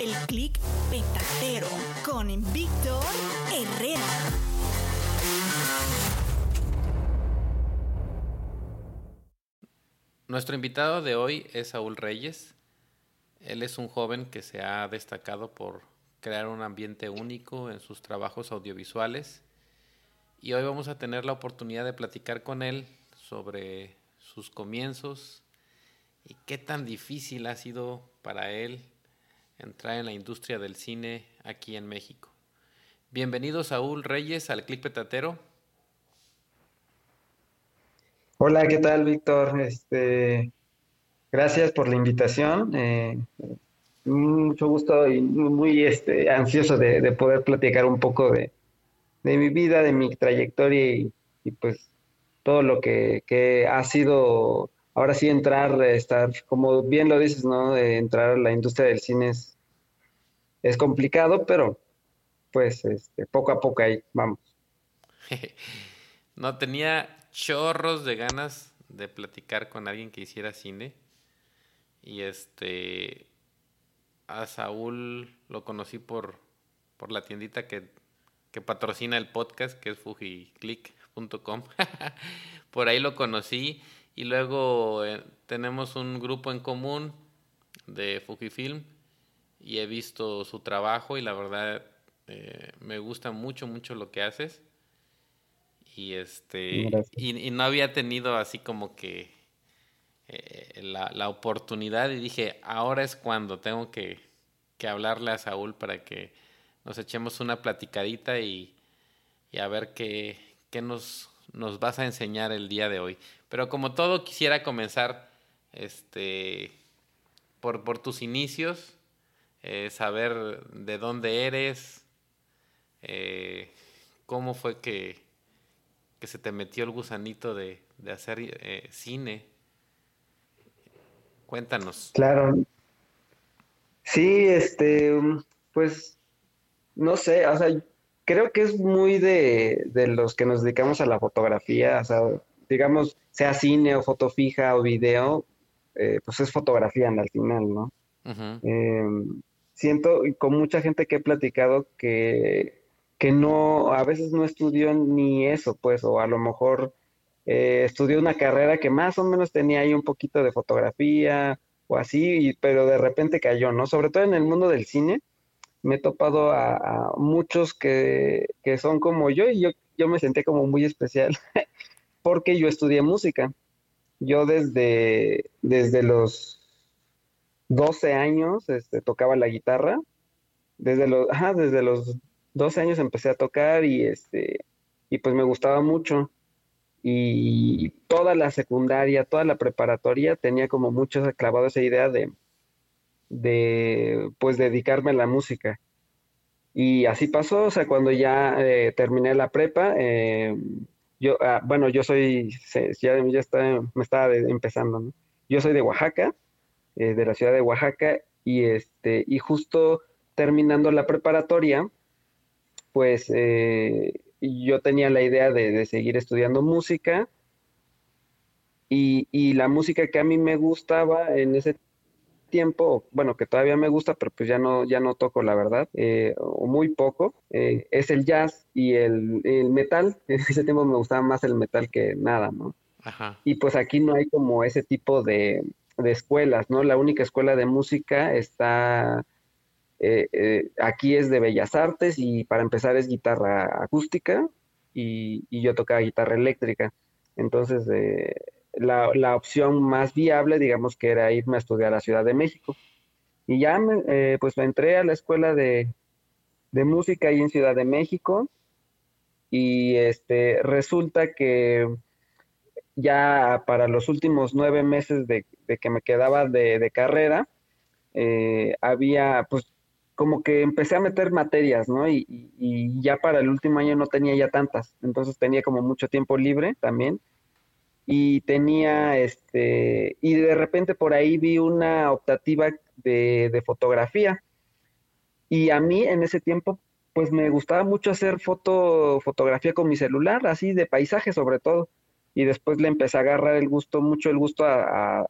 El clic petatero con Víctor Herrera. Nuestro invitado de hoy es Saúl Reyes. Él es un joven que se ha destacado por crear un ambiente único en sus trabajos audiovisuales y hoy vamos a tener la oportunidad de platicar con él sobre sus comienzos y qué tan difícil ha sido para él entrar en la industria del cine aquí en México. Bienvenido Saúl Reyes al Click Petatero. Hola, ¿qué tal, Víctor? Este, gracias por la invitación. Eh, mucho gusto y muy este, ansioso de, de poder platicar un poco de, de, mi vida, de mi trayectoria y, y pues todo lo que, que, ha sido, ahora sí entrar, estar, como bien lo dices, ¿no? De entrar a la industria del cine es, es complicado, pero pues este, poco a poco ahí vamos. no tenía chorros de ganas de platicar con alguien que hiciera cine. Y este a Saúl lo conocí por, por la tiendita que, que patrocina el podcast, que es fujiclick.com. por ahí lo conocí y luego eh, tenemos un grupo en común de Fujifilm y he visto su trabajo y la verdad eh, me gusta mucho, mucho lo que haces. Y este y, y, no había tenido así como que eh, la, la, oportunidad y dije, ahora es cuando tengo que, que, hablarle a Saúl para que nos echemos una platicadita y, y a ver qué, qué nos, nos vas a enseñar el día de hoy. Pero como todo quisiera comenzar este por, por tus inicios, eh, saber de dónde eres, eh, cómo fue que, que, se te metió el gusanito de, de hacer eh, cine. Cuéntanos. Claro. Sí, este, pues, no sé, o sea, creo que es muy de, de los que nos dedicamos a la fotografía, o sea, digamos, sea cine o foto fija o video, eh, pues es fotografía al final, ¿no? Uh -huh. eh, siento con mucha gente que he platicado que, que no, a veces no estudió ni eso, pues, o a lo mejor eh, estudió una carrera que más o menos tenía ahí un poquito de fotografía o así, y, pero de repente cayó, ¿no? Sobre todo en el mundo del cine, me he topado a, a muchos que, que, son como yo y yo, yo me sentí como muy especial porque yo estudié música. Yo desde, desde los 12 años este, tocaba la guitarra. Desde los, desde los 12 años empecé a tocar y, este, y pues me gustaba mucho. Y toda la secundaria, toda la preparatoria tenía como mucho clavado esa idea de, de pues dedicarme a la música. Y así pasó, o sea, cuando ya eh, terminé la prepa, eh, yo, ah, bueno, yo soy, ya, ya está, me estaba empezando, ¿no? Yo soy de Oaxaca, eh, de la ciudad de Oaxaca, y este, y justo terminando la preparatoria, pues yo tenía la idea de, de seguir estudiando música, y, y, la música que a mí me gustaba en ese tiempo, bueno, que todavía me gusta, pero pues ya no, ya no toco, la verdad, eh, o muy poco, eh, es el jazz y el, el, metal. En ese tiempo me gustaba más el metal que nada, ¿no? Ajá. Y pues aquí no hay como ese tipo de, de escuelas, ¿no? La única escuela de música está... Eh, aquí es de Bellas Artes y para empezar es guitarra acústica y, y yo tocaba guitarra eléctrica. Entonces, la, la, opción más viable, digamos que era irme a estudiar a Ciudad de México. Y ya me, eh, pues me entré a la escuela de, de, música ahí en Ciudad de México y este, resulta que ya para los últimos nueve meses de, de que me quedaba de, de carrera, eh, había pues como que empecé a meter materias, ¿no? Y, y, ya para el último año no tenía ya tantas, entonces tenía como mucho tiempo libre también y tenía este y de repente por ahí vi una optativa de, fotografía. Y a mí en ese tiempo pues me gustaba mucho hacer foto fotografía con mi celular así de paisaje sobre todo. Y después le empecé a agarrar el gusto mucho el gusto a,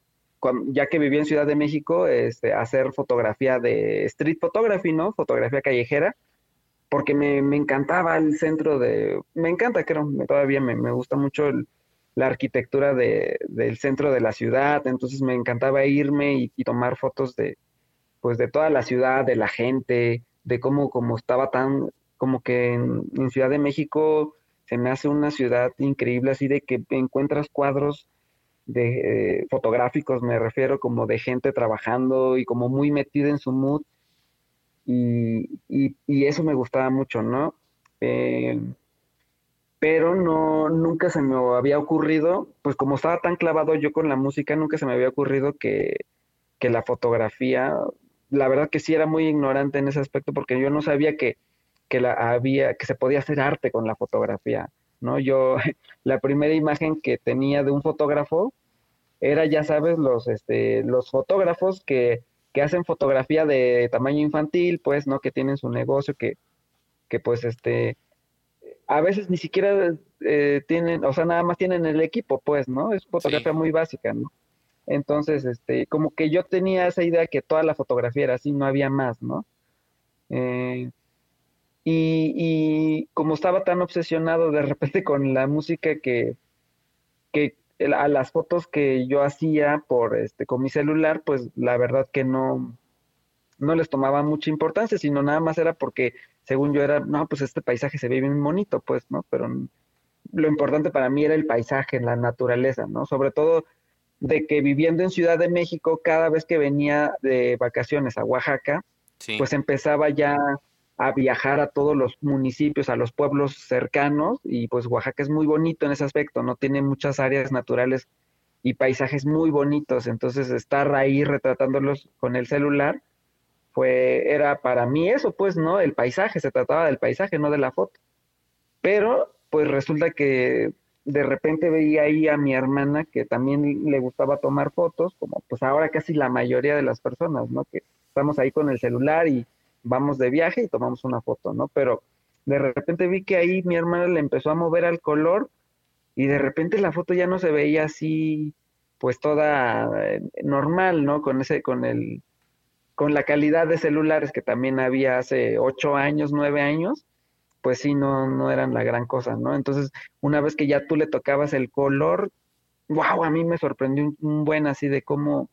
ya que vivía en Ciudad de México este, hacer fotografía de street photography no fotografía callejera porque me, me encantaba el centro de me encanta creo todavía me, me gusta mucho el la arquitectura de, del centro de la ciudad, entonces me encantaba irme y, tomar fotos de, pues de toda la ciudad, de la gente, de cómo, cómo estaba tan, como que en, Ciudad de México se me hace una ciudad increíble, así de que encuentras cuadros de eh, fotográficos, me refiero como de gente trabajando y como muy metida en su mood, y, y, eso me gustaba mucho, ¿no? Eh, pero no, nunca se me había ocurrido, pues como estaba tan clavado yo con la música, nunca se me había ocurrido que, que la fotografía, la verdad que sí era muy ignorante en ese aspecto, porque yo no sabía que, que la había, que se podía hacer arte con la fotografía, ¿no? Yo, la primera imagen que tenía de un fotógrafo era, ya sabes, los, este, los fotógrafos que, que hacen fotografía de tamaño infantil, pues, ¿no? Que tienen su negocio, que, que pues, este, a veces ni siquiera eh, tienen, o sea, nada más tienen el equipo, pues, ¿no? Es fotografía muy básica, ¿no? Entonces, este, como que yo tenía esa idea que toda la fotografía era así, no había más, ¿no? Eh, y, y, como estaba tan obsesionado de repente con la música que, que a las fotos que yo hacía por este con mi celular, pues la verdad que no, no les tomaba mucha importancia, sino nada más era porque, según yo era, no, pues este paisaje se ve bien bonito, pues, ¿no? Pero lo importante para mí era el paisaje, la naturaleza, ¿no? Sobre todo de que viviendo en Ciudad de México, cada vez que venía de vacaciones a Oaxaca, pues empezaba ya a viajar a todos los municipios, a los pueblos cercanos, y pues Oaxaca es muy bonito en ese aspecto, no tiene muchas áreas naturales y paisajes muy bonitos, entonces estar ahí retratándolos con el celular, fue, era para mí eso, pues, ¿no? El paisaje, se trataba del paisaje, no de la foto. Pero, pues resulta que de repente veía ahí a mi hermana que también le gustaba tomar fotos, como pues ahora casi la mayoría de las personas, ¿no? Que estamos ahí con el celular y vamos de viaje y tomamos una foto, ¿no? Pero de repente vi que ahí mi hermana le empezó a mover al color y de repente la foto ya no se veía así, pues toda eh, normal, ¿no? Con ese, con el, con la calidad de celulares que también había hace ocho años, nueve años, pues sí, no, no eran la gran cosa, ¿no? Entonces, una vez que ya tú le tocabas el color, wow, a mí me sorprendió un, buen así de cómo,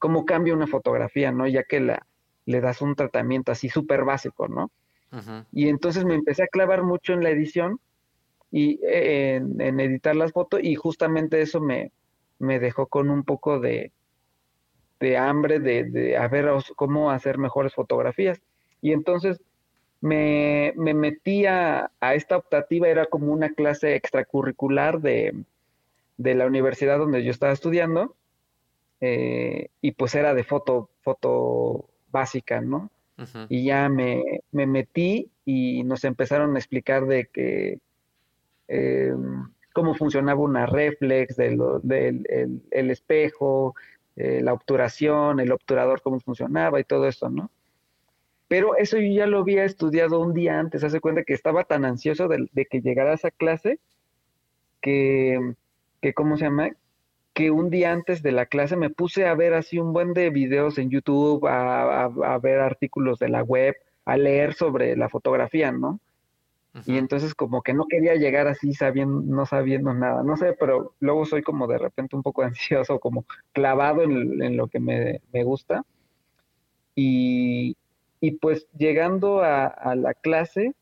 cómo cambia una fotografía, ¿no? Ya que la, le das un tratamiento así súper básico, ¿no? Y entonces me empecé a clavar mucho en la edición y eh, en, en editar las fotos y justamente eso me, me dejó con un poco de, de hambre de, de a ver cómo hacer mejores fotografías. Y entonces me, me metí a, esta optativa, era como una clase extracurricular de, de la universidad donde yo estaba estudiando, eh, y pues era de foto, foto básica, ¿no? Y ya me, me, metí y nos empezaron a explicar de que em, cómo funcionaba una reflex, del, el, espejo, eh, la obturación, el obturador, cómo funcionaba y todo eso, ¿no? Pero eso yo ya lo había estudiado un día antes, hace cuenta que estaba tan ansioso de, que llegara a esa clase que, que, ¿cómo se llama? Que un día antes de la clase me puse a ver así un buen de videos en YouTube, a, ver artículos de la web, a leer sobre la fotografía, ¿no? Y entonces como que no quería llegar así sabiendo, no sabiendo nada, no sé, pero luego soy como de repente un poco ansioso, como clavado en, en lo que me, me gusta. Y, y pues llegando a, la clase,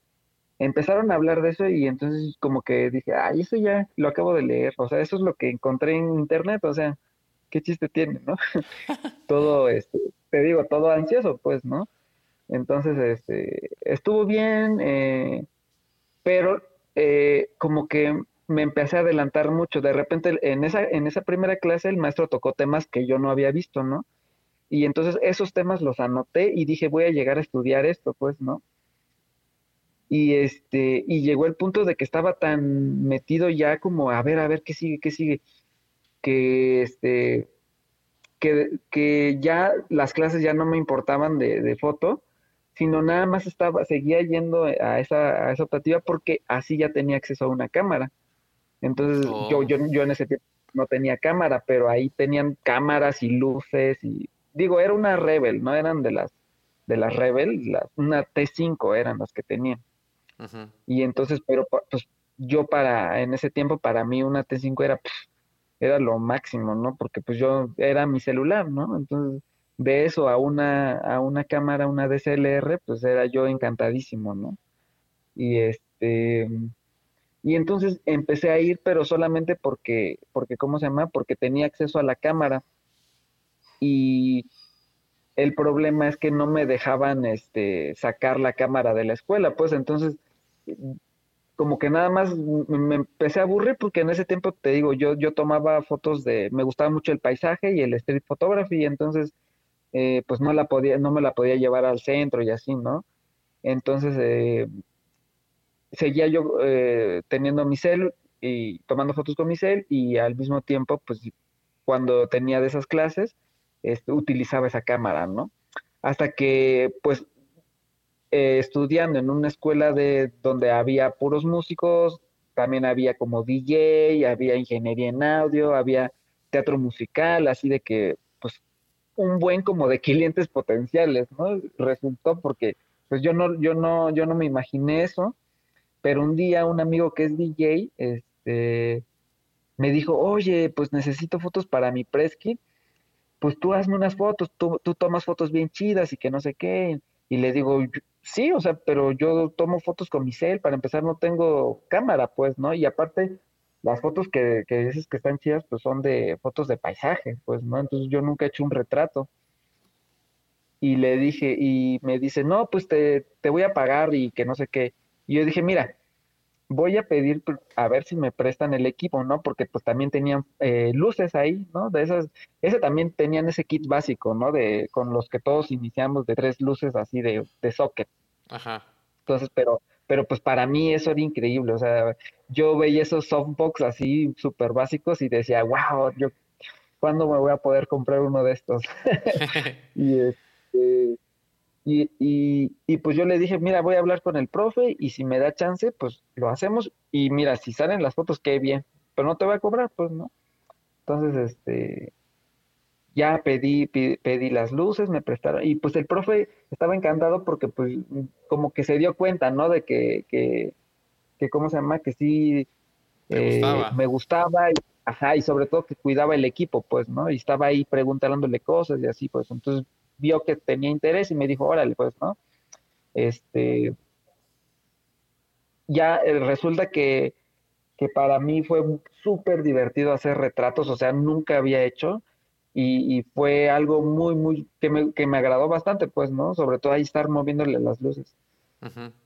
empezaron a hablar de eso y entonces como que dije, ay, eso ya lo acabo de leer, o sea, eso es lo que encontré en internet, o sea, qué chiste tiene, ¿no? todo, este, te digo, todo ansioso, pues, ¿no? Entonces, este, estuvo bien, eh, pero eh, como que me empecé a adelantar mucho. De repente, en esa, en esa primera clase, el maestro tocó temas que yo no había visto, ¿no? Y entonces esos temas los anoté y dije, voy a llegar a estudiar esto, pues, ¿no? Y este, y llegó el punto de que estaba tan metido ya como, a ver, a ver, ¿qué sigue, qué sigue? Que este, que, que ya las clases ya no me importaban de, de foto, sino nada más estaba, seguía yendo a esa, a esa optativa porque así ya tenía acceso a una cámara. Entonces yo, yo, yo en ese tiempo no tenía cámara, pero ahí tenían cámaras y luces y digo, era una Rebel, no eran de las de las Rebel, una T5 eran las que tenían. Y entonces, pero pues yo para, en ese tiempo para mí una T5 era, era lo máximo, ¿no? Porque pues yo era mi celular, ¿no? Entonces, de eso a una, a una cámara, una DSLR, pues era yo encantadísimo, ¿no? Y este, y entonces empecé a ir, pero solamente porque, porque, ¿cómo se llama? Porque tenía acceso a la cámara y el problema es que no me dejaban este, sacar la cámara de la escuela, pues entonces como que nada más me empecé a aburrir porque en ese tiempo te digo, yo, yo tomaba fotos de, me gustaba mucho el paisaje y el street photography, entonces eh, pues no la podía, no me la podía llevar al centro y así, ¿no? Entonces eh, seguía yo eh, teniendo mi cel y tomando fotos con mi cel y al mismo tiempo, pues cuando tenía de esas clases, este, utilizaba esa cámara, ¿no? Hasta que, pues, estudiando en una escuela de donde había puros músicos, también había como DJ, había ingeniería en audio, había teatro musical, así de que, un buen como de clientes potenciales, ¿no? Resultó porque, pues, yo no, yo no, yo no me imaginé eso, pero un día un amigo que es DJ, este, me dijo, oye, pues necesito fotos para mi press kit pues tú hazme unas fotos, tú, tú tomas fotos bien chidas y que no sé qué. Y le digo, sí, o sea, pero yo tomo fotos con mi cel, para empezar no tengo cámara, pues, ¿no? Y aparte, las fotos que, que dices que están chidas, pues son de fotos de paisaje, pues, ¿no? Entonces yo nunca he hecho un retrato. Y le dije, y me dice, no, pues te, te voy a pagar y que no sé qué. Y yo dije, mira, voy a pedir a ver si me prestan el equipo, ¿no? Porque pues también tenían eh, luces ahí, ¿no? De esas, ese también tenían ese kit básico, ¿no? De, con los que todos iniciamos de tres luces así de, de socket. Ajá. Entonces, pero, pero pues para mí eso era increíble, o sea, yo veía esos softbox así súper básicos y decía, wow, yo, ¿cuándo me voy a poder comprar uno de estos? y este y, y, pues yo le dije, mira, voy a hablar con el profe y si me da chance, pues lo hacemos. Y mira, si salen las fotos, qué bien, pero no te voy a cobrar, pues no. Entonces, este, ya pedí, pedí, las luces, me prestaron. Y pues el profe estaba encantado porque pues como que se dio cuenta, ¿no? De que, que, que ¿cómo se llama? Que sí me eh, gustaba. y, ajá, y sobre todo que cuidaba el equipo, pues, ¿no? Y estaba ahí preguntándole cosas y así, pues. Entonces vio que tenía interés y me dijo, órale, pues, ¿no? Este, ya eh, resulta que, que para mí fue súper divertido hacer retratos, o sea, nunca había hecho y, fue algo muy, muy, que me, que me agradó bastante, pues, ¿no? Sobre todo ahí estar moviéndole las luces.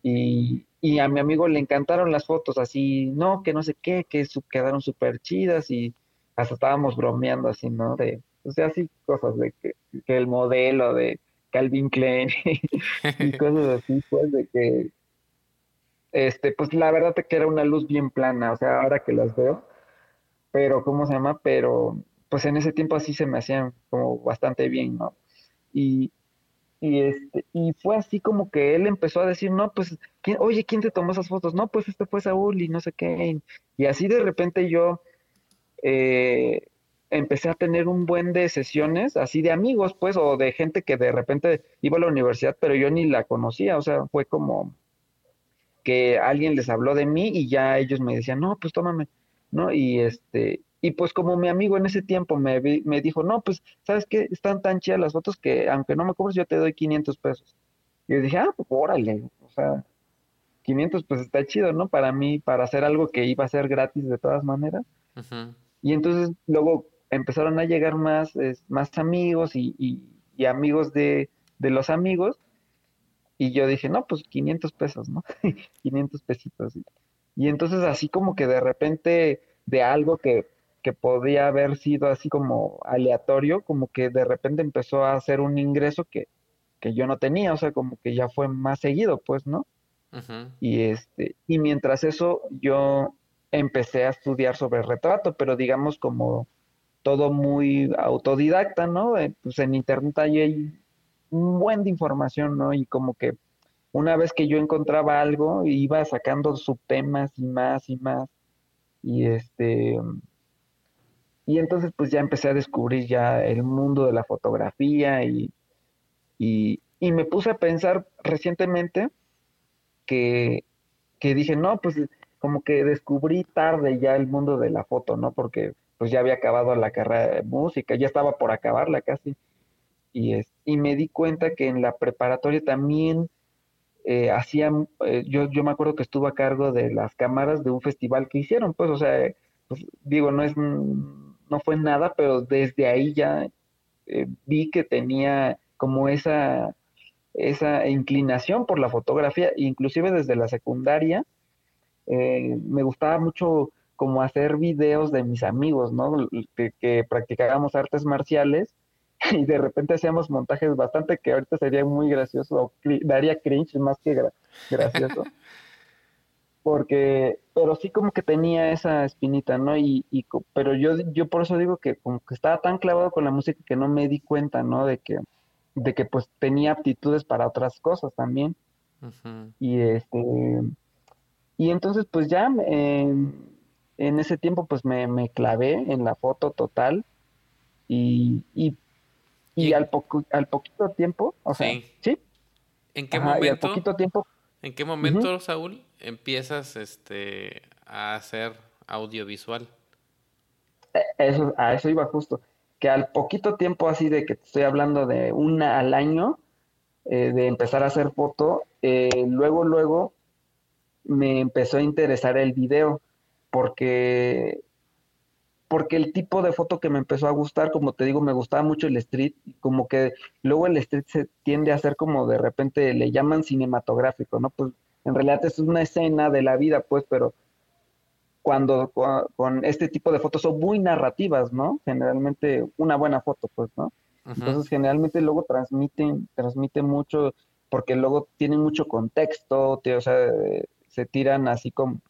y, y, a mi amigo le encantaron las fotos, así, no, que no sé qué, que quedaron súper chidas y hasta estábamos bromeando así, ¿no? De, o sea, así cosas de que, el modelo de Calvin Klein y cosas así, pues, de que, este, pues la verdad que era una luz bien plana, o sea, ahora que las veo, pero, ¿cómo se llama? Pero, pues en ese tiempo así se me hacían como bastante bien, ¿no? Y, y, este, y fue así como que él empezó a decir, no, pues, oye, ¿quién te tomó esas fotos? No, pues este fue Saúl y no sé qué. Y así de repente yo eh, empecé a tener un buen de sesiones, así de amigos, pues, o de gente que de repente iba a la universidad, pero yo ni la conocía, o sea, fue como que alguien les habló de mí y ya ellos me decían, no, pues tómame, ¿no? Y este, y pues como mi amigo en ese tiempo me, me dijo, no, pues, ¿sabes qué? Están tan chidas las fotos que aunque no me cobres, yo te doy 500 pesos. Y yo dije, ah, pues órale, o sea, 500 pues está chido, ¿no? Para mí, para hacer algo que iba a ser gratis de todas maneras. Y entonces luego empezaron a llegar más, más amigos y, y, amigos de, de, los amigos. Y yo dije, no, pues 500 pesos, ¿no? 500 pesitos. Y entonces así como que de repente de algo que que podía haber sido así como aleatorio, como que de repente empezó a hacer un ingreso que, que yo no tenía, o sea, como que ya fue más seguido, pues, ¿no? Y este, y mientras eso yo empecé a estudiar sobre retrato, pero digamos como todo muy autodidacta, ¿no? Eh, pues en internet hay un buen de información, ¿no? Y como que una vez que yo encontraba algo, iba sacando subtemas y más y más. Y este, y entonces pues ya empecé a descubrir ya el mundo de la fotografía y, y, me puse a pensar recientemente que, que, dije, no, pues como que descubrí tarde ya el mundo de la foto, ¿no? Porque pues ya había acabado la carrera de música, ya estaba por acabarla casi. Y, es, y me di cuenta que en la preparatoria también eh, hacían, eh, yo, yo me acuerdo que estuve a cargo de las cámaras de un festival que hicieron, pues, o sea, pues, digo, no es no fue nada, pero desde ahí ya eh, vi que tenía como esa, esa inclinación por la fotografía, inclusive desde la secundaria, eh, me gustaba mucho como hacer videos de mis amigos, ¿no? Que, practicábamos artes marciales y de repente hacíamos montajes bastante que ahorita sería muy gracioso, daría cringe más que gracioso. porque, pero sí como que tenía esa espinita, ¿no? Y, y, pero yo, yo por eso digo que como que estaba tan clavado con la música que no me di cuenta, ¿no? De que, de que pues tenía aptitudes para otras cosas también. Y este, y entonces pues ya en ese tiempo pues me, me, clavé en la foto total y, y, y, al, poco, al poquito tiempo, o sea, ¿sí? ¿En qué momento? al poquito tiempo. ¿En qué momento, Saúl, empiezas este, a hacer audiovisual? Eh, eso, a eso iba justo. Que al poquito tiempo así de que te estoy hablando de una al año, eh, de empezar a hacer foto, eh, luego, luego me empezó a interesar el video, porque, porque el tipo de foto que me empezó a gustar, como te digo, me gustaba mucho el street, como que luego el street se tiende a hacer como de repente le llaman cinematográfico, ¿no? Pues en realidad es una escena de la vida, pues, pero cuando con, este tipo de fotos son muy narrativas, ¿no? Generalmente una buena foto, pues, ¿no? Entonces, generalmente luego transmiten, transmiten mucho, porque luego tienen mucho contexto, o sea, se tiran así como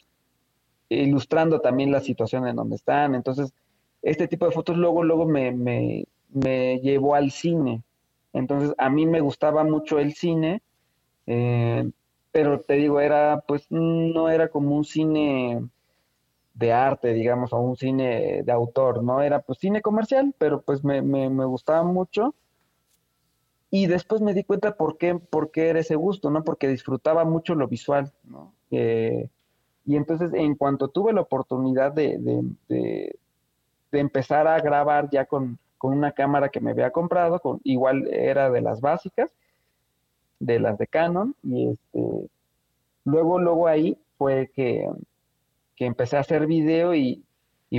ilustrando también la situación en donde están. Entonces, este tipo de fotos luego, luego me, me, me llevó al cine. Entonces, a mí me gustaba mucho el cine. Eh, pero te digo, era, pues, no era como un cine de arte, digamos, o un cine de autor, ¿no? Era pues cine comercial, pero pues me, me, gustaba mucho. Y después me di cuenta por qué, por qué era ese gusto, ¿no? Porque disfrutaba mucho lo visual, ¿no? Eh, y entonces, en cuanto tuve la oportunidad de, de, empezar a grabar ya con, con, una cámara que me había comprado, con, igual era de las básicas, de las de Canon y este luego luego ahí fue que, empecé a hacer video y,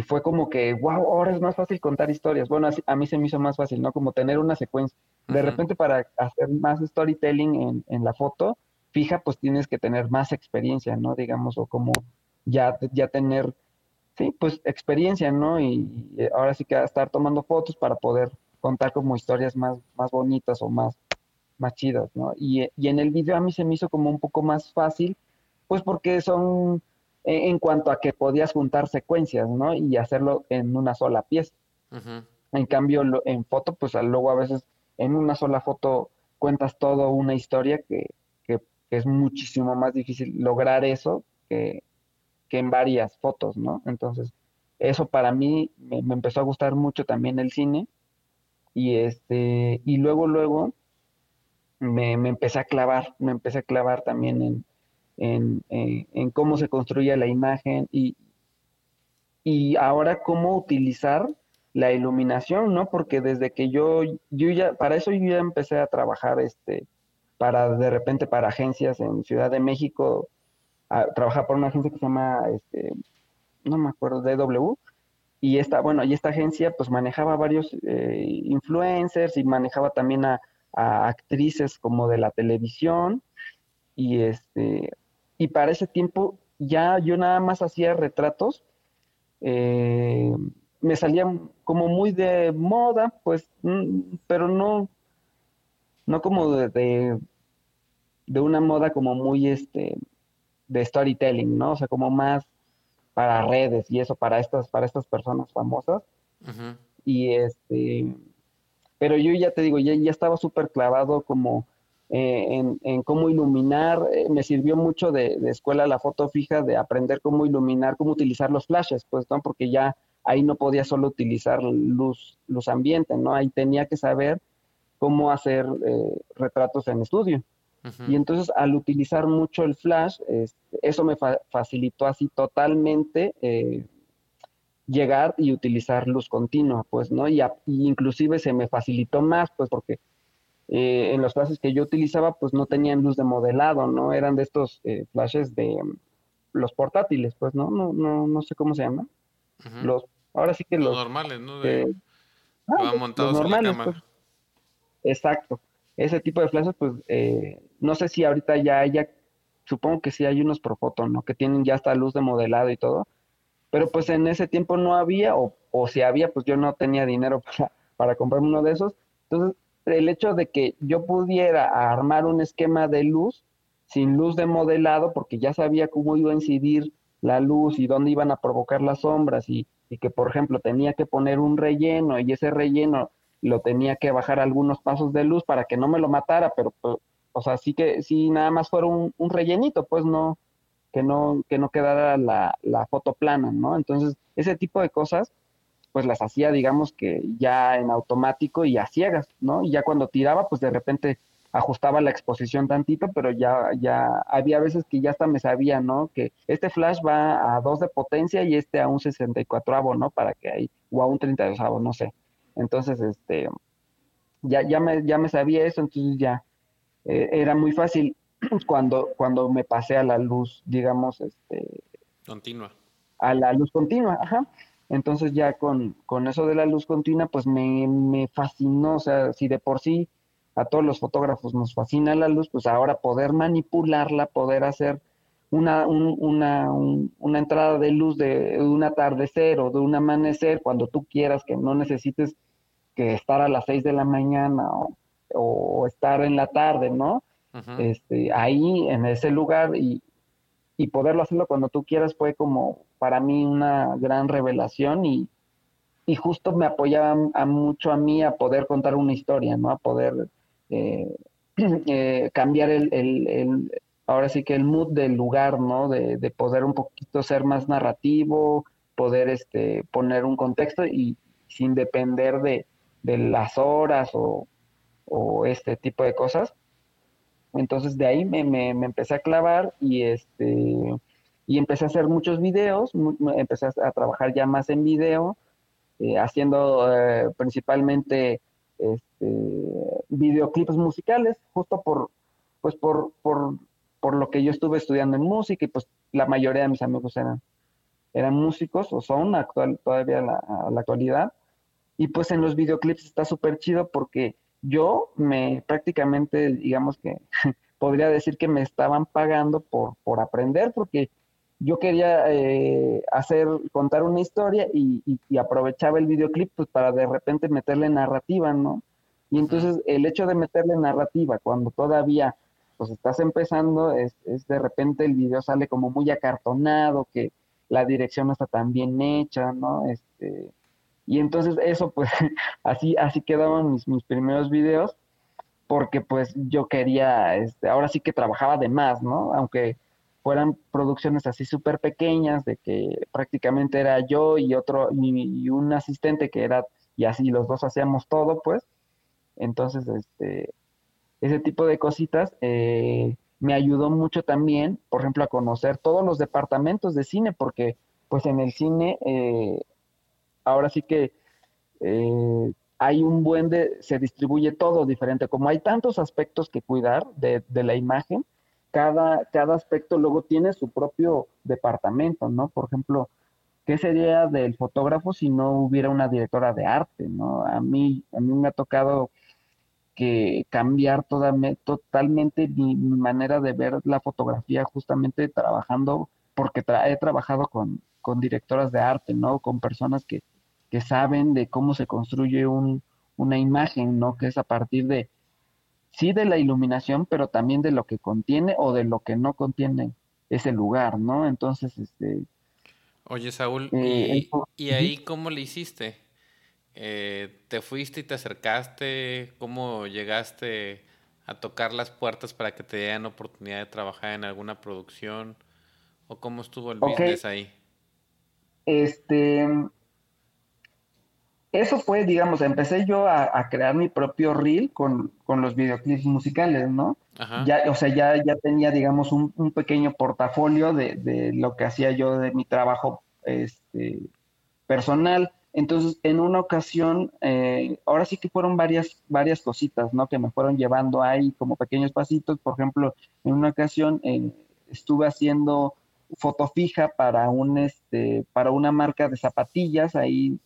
fue como que wow ahora es más fácil contar historias bueno a mí se me hizo más fácil no como tener una secuencia. De repente para hacer más storytelling en, la foto fija pues tienes que tener más experiencia no digamos o como ya ya tener sí pues experiencia no y, y ahora sí que estar tomando fotos para poder contar como historias más más bonitas o más más chidas, ¿no? Y, y en el video a mí se me hizo como un poco más fácil, pues porque son e, en cuanto a que podías juntar secuencias, ¿no? Y hacerlo en una sola pieza. En cambio, en foto, pues luego a veces en una sola foto cuentas toda una historia que, que, es muchísimo más difícil lograr eso que, que, en varias fotos, ¿no? Entonces, eso para mí me, empezó a gustar mucho también el cine y este y luego luego me, me empecé a clavar, me empecé a clavar también en, en, cómo se construye la imagen y, y ahora cómo utilizar la iluminación, ¿no? Porque desde que yo, yo ya, para eso yo ya empecé a trabajar, este, para de repente para agencias en Ciudad de México, a trabajar por una agencia que se llama, este, no me acuerdo, DW, y esta, bueno, y esta agencia pues manejaba varios eh, influencers y manejaba también a, a, actrices como de la televisión, y este, y para ese tiempo ya yo nada más hacía retratos, eh, me salían como muy de moda, pues, mm, pero no, no como de, de, una moda como muy, este, de storytelling, ¿no? O sea, como más para redes y eso, para estas, para estas personas famosas. Y este, pero yo ya te digo, ya, ya estaba súper clavado como eh, en, cómo iluminar. Eh, me sirvió mucho de, escuela la foto fija, de aprender cómo iluminar, cómo utilizar los flashes, pues, ¿no? Porque ya ahí no podía solo utilizar luz, luz ambiente, ¿no? Ahí tenía que saber cómo hacer eh, retratos en estudio. Y entonces al utilizar mucho el flash, este, eso me facilitó así totalmente llegar y utilizar luz continua, pues, ¿no? Y, y, inclusive se me facilitó más, pues, porque eh, en los flashes que yo utilizaba, pues no tenían luz de modelado, ¿no? Eran de estos eh, flashes de mm, los portátiles, pues, ¿no? No, no, no sé cómo se llaman. Los, ahora sí que los, normales, ¿no? De, ah, van montados en la cámara. Pues. exacto. Ese tipo de flashes, pues, eh, no sé si ahorita ya haya, supongo que sí hay unos Profoto, ¿no? Que tienen ya hasta luz de modelado y todo. Pero pues en ese tiempo no había, o, o si había, pues yo no tenía dinero para, para comprarme uno de esos. Entonces el hecho de que yo pudiera armar un esquema de luz sin luz de modelado, porque ya sabía cómo iba a incidir la luz y dónde iban a provocar las sombras y, que, por ejemplo, tenía que poner un relleno y ese relleno lo tenía que bajar algunos pasos de luz para que no me lo matara, pero, pues, o sea, sí que, sí nada más fuera un, un rellenito, pues no, que no, que no quedara la, la foto plana, ¿no? Entonces, ese tipo de cosas pues las hacía, digamos que ya en automático y a ciegas, ¿no? Y ya cuando tiraba, pues de repente ajustaba la exposición tantito, pero ya, ya había veces que ya hasta me sabía, ¿no? Que este flash va a 2 de potencia y este a un 64avo, ¿no? Para que ahí, o a un 32avo, no sé. Entonces, este, ya, ya, me, ya me sabía eso, entonces ya eh, era muy fácil cuando, cuando me pasé a la luz, digamos, este... Continua. A la luz continua, ajá. Entonces ya con, con eso de la luz continua, pues me, me, fascinó, o sea, si de por sí a todos los fotógrafos nos fascina la luz, pues ahora poder manipularla, poder hacer una, una, una entrada de luz de, un atardecer o de un amanecer cuando tú quieras, que no necesites que estar a las seis de la mañana o, estar en la tarde, ¿no? este, ahí en ese lugar y, y poderlo hacerlo cuando tú quieras fue como para mí una gran revelación y, y justo me apoyaba a, mucho a mí a poder contar una historia, ¿no? A poder eh, eh, cambiar el, el, ahora sí que el mood del lugar, ¿no? De, de, poder un poquito ser más narrativo, poder este, poner un contexto y sin depender de, de las horas o, o este tipo de cosas. Entonces de ahí me, me, empecé a clavar y este y empecé a hacer muchos videos, empecé a trabajar ya más en video, eh, haciendo eh, principalmente este, videoclips musicales, justo por, pues por, por, por, lo que yo estuve estudiando en música y pues la mayoría de mis amigos eran, eran músicos o son actual, todavía a la actualidad. Y pues en los videoclips está súper chido porque yo me prácticamente, digamos que podría decir que me estaban pagando por, por aprender, porque yo quería eh, hacer, contar una historia y, y, aprovechaba el videoclip pues, para de repente meterle narrativa, ¿no? Y entonces el hecho de meterle narrativa cuando todavía pues estás empezando, es, es de repente el video sale como muy acartonado, que la dirección no está tan bien hecha, ¿no? Este, y entonces eso pues así, así quedaban mis, mis primeros videos, porque pues yo quería, este, ahora sí que trabajaba de más, ¿no? Aunque fueran producciones así súper pequeñas, de que prácticamente era yo y otro, y, un asistente que era, y así los dos hacíamos todo, pues. Entonces, este, ese tipo de cositas eh, me ayudó mucho también, por ejemplo, a conocer todos los departamentos de cine, porque pues en el cine, eh, ahora sí que eh, hay un buen de, se distribuye todo diferente, como hay tantos aspectos que cuidar de, la imagen, cada, cada aspecto luego tiene su propio departamento, ¿no? Por ejemplo, ¿qué sería del fotógrafo si no hubiera una directora de arte, ¿no? A mí, a mí me ha tocado que cambiar toda, totalmente mi, manera de ver la fotografía justamente trabajando, porque he trabajado con, con, directoras de arte, ¿no? Con personas que, que saben de cómo se construye un, una imagen, ¿no? Que es a partir de, sí de la iluminación, pero también de lo que contiene o de lo que no contiene ese lugar, ¿no? Entonces, este... Oye, Saúl, eh, ¿y, ahí cómo le hiciste? Eh, ¿Te fuiste y te acercaste? ¿Cómo llegaste a tocar las puertas para que te dieran oportunidad de trabajar en alguna producción? ¿O cómo estuvo el business ahí? Este, eso fue, digamos, empecé yo a, crear mi propio reel con, los videoclips musicales, ¿no? Ya, o sea, ya, ya tenía, digamos, un, pequeño portafolio de, lo que hacía yo de mi trabajo este, personal. Entonces, en una ocasión, eh, ahora sí que fueron varias, varias cositas, ¿no? Que me fueron llevando ahí como pequeños pasitos. Por ejemplo, en una ocasión eh, estuve haciendo foto fija para un, este, para una marca de zapatillas ahí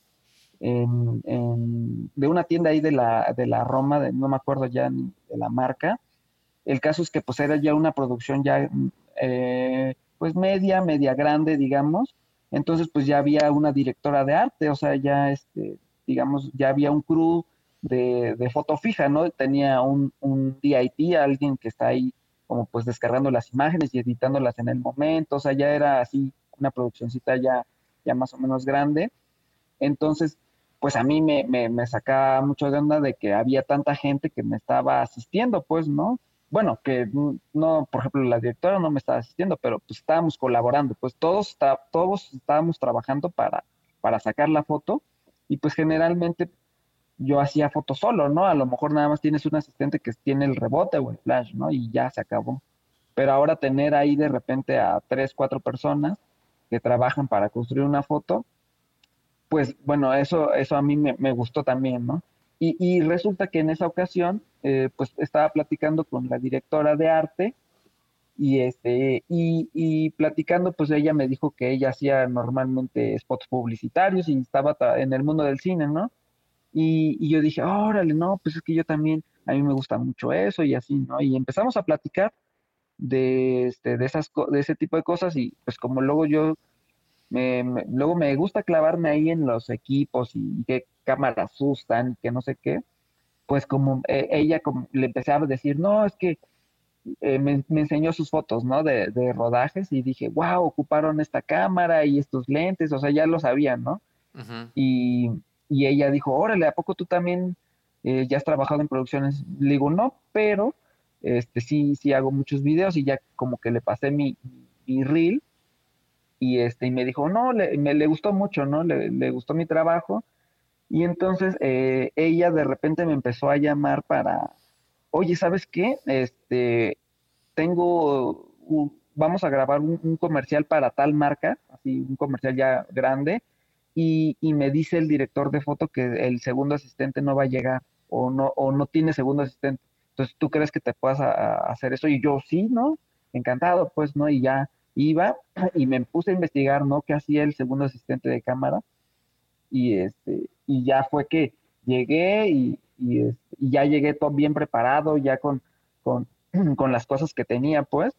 de una tienda ahí de la, de la Roma, de, no me acuerdo ya de la marca. El caso es que pues era ya una producción ya eh, pues media, media grande, digamos. Entonces pues ya había una directora de arte, o sea, ya este, digamos, ya había un crew de, de foto fija, ¿no? Tenía un, un DIT, alguien que está ahí como pues descargando las imágenes y editándolas en el momento, o sea, ya era así una produccióncita ya, ya más o menos grande. Entonces, pues a mí me, me, sacaba mucho de onda de que había tanta gente que me estaba asistiendo, pues, ¿no? Bueno, que no, por ejemplo, la directora no me estaba asistiendo, pero pues estábamos colaborando, pues todos, todos estábamos trabajando para, para sacar la foto y pues generalmente yo hacía fotos solo, ¿no? A lo mejor nada más tienes un asistente que tiene el rebote o el flash, ¿no? Y ya se acabó. Pero ahora tener ahí de repente a tres, cuatro personas que trabajan para construir una foto, pues bueno, eso, eso a mí me, gustó también, ¿no? Y, resulta que en esa ocasión, eh, pues estaba platicando con la directora de arte y, este, y, platicando, pues ella me dijo que ella hacía normalmente spots publicitarios y estaba en el mundo del cine, ¿no? Y, yo dije, órale, no, pues es que yo también, a mí me gusta mucho eso y así, ¿no? Y empezamos a platicar de, este, de, esas, de ese tipo de cosas y pues como luego yo luego me gusta clavarme ahí en los equipos y, qué cámaras usan, que no sé qué, pues como eh, ella como, le empecé a decir, no, es que eh, me, enseñó sus fotos, ¿no? De, rodajes y dije, wow, ocuparon esta cámara y estos lentes, o sea, ya lo sabían, ¿no? y, y, ella dijo, órale, ¿a poco tú también eh, ya has trabajado en producciones? Le digo, no, pero este sí, sí hago muchos videos y ya como que le pasé mi, mi reel y este y me dijo no le, me le gustó mucho no le, le gustó mi trabajo y entonces eh, ella de repente me empezó a llamar para oye sabes qué este tengo vamos a grabar un, comercial para tal marca así un comercial ya grande y, y, me dice el director de foto que el segundo asistente no va a llegar o no o no tiene segundo asistente entonces tú crees que te puedas hacer eso y yo sí no encantado pues no y ya iba y me puse a investigar, ¿no? ¿Qué hacía el segundo asistente de cámara? Y, este, y ya fue que llegué y, este, ya llegué todo bien preparado, ya con, con, con, las cosas que tenía, pues.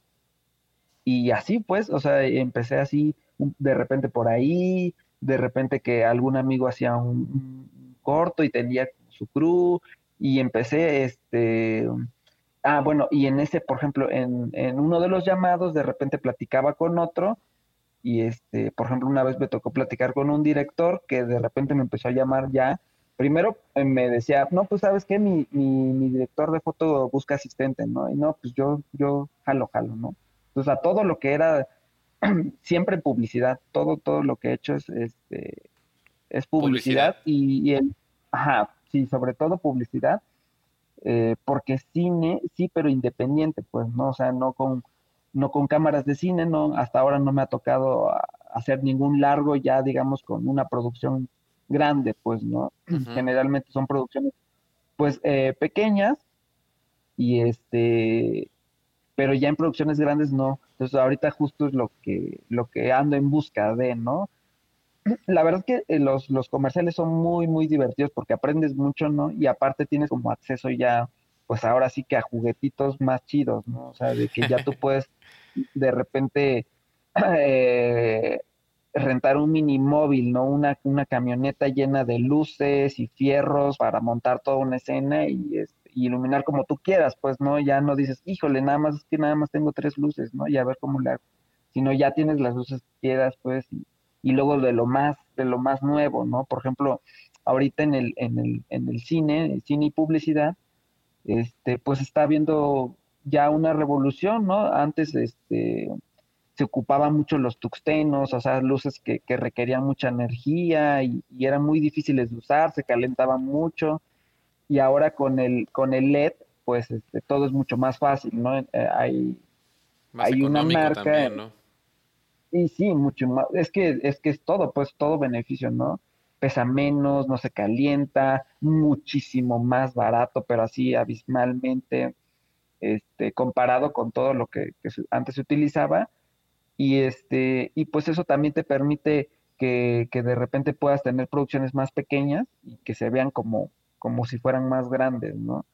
Y así, pues, o sea, empecé así, de repente por ahí, de repente que algún amigo hacía un, corto y tenía su crew, y empecé, este, ah, bueno, y en ese, por ejemplo, en, en uno de los llamados, de repente platicaba con otro, y este, por ejemplo, una vez me tocó platicar con un director que de repente me empezó a llamar ya. Primero eh, me decía, no, pues sabes qué, mi, mi, director de foto busca asistente, ¿no? Y no, pues yo, yo jalo, jalo, ¿no? Entonces a todo lo que era siempre publicidad, todo, todo lo que he hecho es, este, es publicidad, Y, el, ajá, sí, sobre todo publicidad, eh, porque cine, sí, pero independiente, pues, ¿no? O sea, no con no con cámaras de cine, no, hasta ahora no me ha tocado hacer ningún largo ya, digamos, con una producción grande, pues, ¿no? Generalmente son producciones, pues, eh, pequeñas y este, pero ya en producciones grandes no. Entonces, ahorita justo es lo que, lo que ando en busca de, ¿no? La verdad es que eh, los, los comerciales son muy, muy divertidos porque aprendes mucho, ¿no? Y aparte tienes como acceso ya pues ahora sí que a juguetitos más chidos, ¿no? O sea, de que ya tú puedes de repente eh, rentar un mini móvil, ¿no? Una, una camioneta llena de luces y fierros para montar toda una escena y, este, iluminar como tú quieras, pues, ¿no? Ya no dices, híjole, nada más es que nada más tengo tres luces, ¿no? Y a ver cómo le hago. Sino ya tienes las luces que quieras, pues, y, y luego de lo más, de lo más nuevo, ¿no? Por ejemplo, ahorita en el, en el, en el cine, cine y publicidad, este, pues está habiendo ya una revolución, ¿no? Antes, este, se ocupaban mucho los tuxtenos, o sea, luces que, requerían mucha energía y, eran muy difíciles de usar, se calentaban mucho. Y ahora con el, con el LED, pues este, todo es mucho más fácil, ¿no? Eh, hay, hay una marca. También, ¿no? Y sí, mucho más. Es que, es que es todo, pues todo beneficio, ¿no? pesa menos, no se calienta, muchísimo más barato, pero así abismalmente, este, comparado con todo lo que, antes se utilizaba. Y este, y pues eso también te permite que, de repente puedas tener producciones más pequeñas y que se vean como, como si fueran más grandes, ¿no?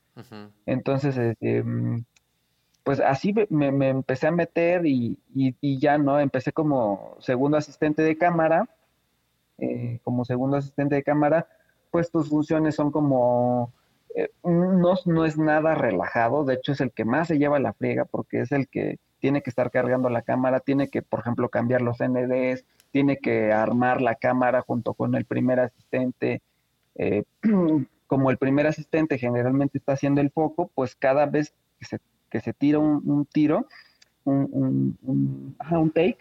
Entonces, este, pues así me, me, empecé a meter y, y, y, ya, ¿no? Empecé como segundo asistente de cámara eh, como segundo asistente de cámara, pues tus funciones son como, eh, no, no es nada relajado, de hecho es el que más se lleva la friega porque es el que tiene que estar cargando la cámara, tiene que, por ejemplo, cambiar los NDs, tiene que armar la cámara junto con el primer asistente. Eh, como el primer asistente generalmente está haciendo el foco, pues cada vez que se, tira un, tiro, un, un, take,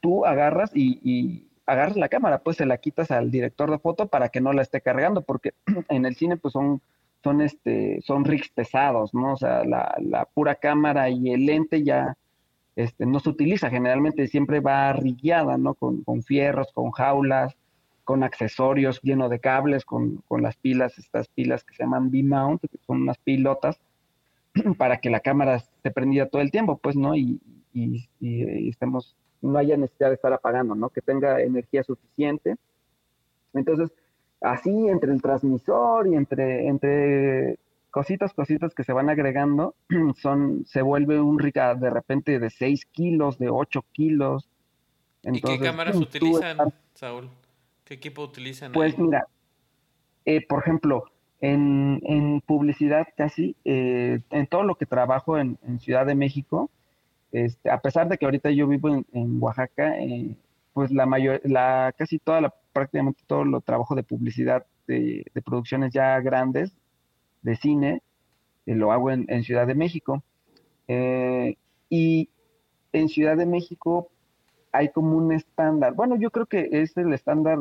tú agarras y, agarras la cámara, pues se la quitas al director de foto para que no la esté cargando, porque en el cine pues son, son, este, son rigs pesados, ¿no? O sea, la, la pura cámara y el lente ya este, no se utiliza, generalmente siempre va rigueada, ¿no? Con, con fierros, con jaulas, con accesorios llenos de cables, con, con las pilas, estas pilas que se llaman B-mount, que son unas pilotas, para que la cámara esté prendida todo el tiempo, pues, ¿no? Y, y, y estemos no haya necesidad de estar apagando, ¿no? Que tenga energía suficiente. Entonces, así entre el transmisor y entre, entre cositas, cositas que se van agregando, son, se vuelve un rica de repente de 6 kilos, de 8 kilos. ¿Y qué cámaras utilizan, Saúl? ¿Qué equipo utilizan? Pues mira, eh, por ejemplo, en, en publicidad casi, eh, en todo lo que trabajo en, en Ciudad de México, este, a pesar de que ahorita yo vivo en, Oaxaca, eh, pues la mayor, la casi toda la, prácticamente todo lo trabajo de publicidad de, producciones ya grandes de cine, eh, lo hago en, Ciudad de México. Y en Ciudad de México hay como un estándar, bueno, yo creo que es el estándar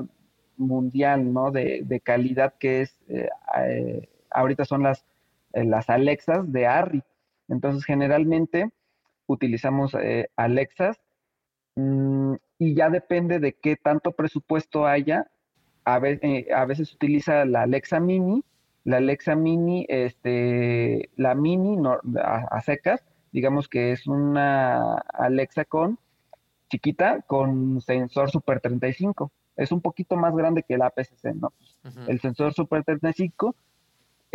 mundial, ¿no? De, calidad que es, ahorita son las, las Alexas de Arri. Entonces, generalmente utilizamos eh, Alexas mm, y ya depende de qué tanto presupuesto haya. A, eh, a veces utiliza la Alexa Mini, la Alexa Mini, este, la Mini a, secas, digamos que es una Alexa con chiquita con sensor Super 35. Es un poquito más grande que la PCC, ¿no? El sensor Super 35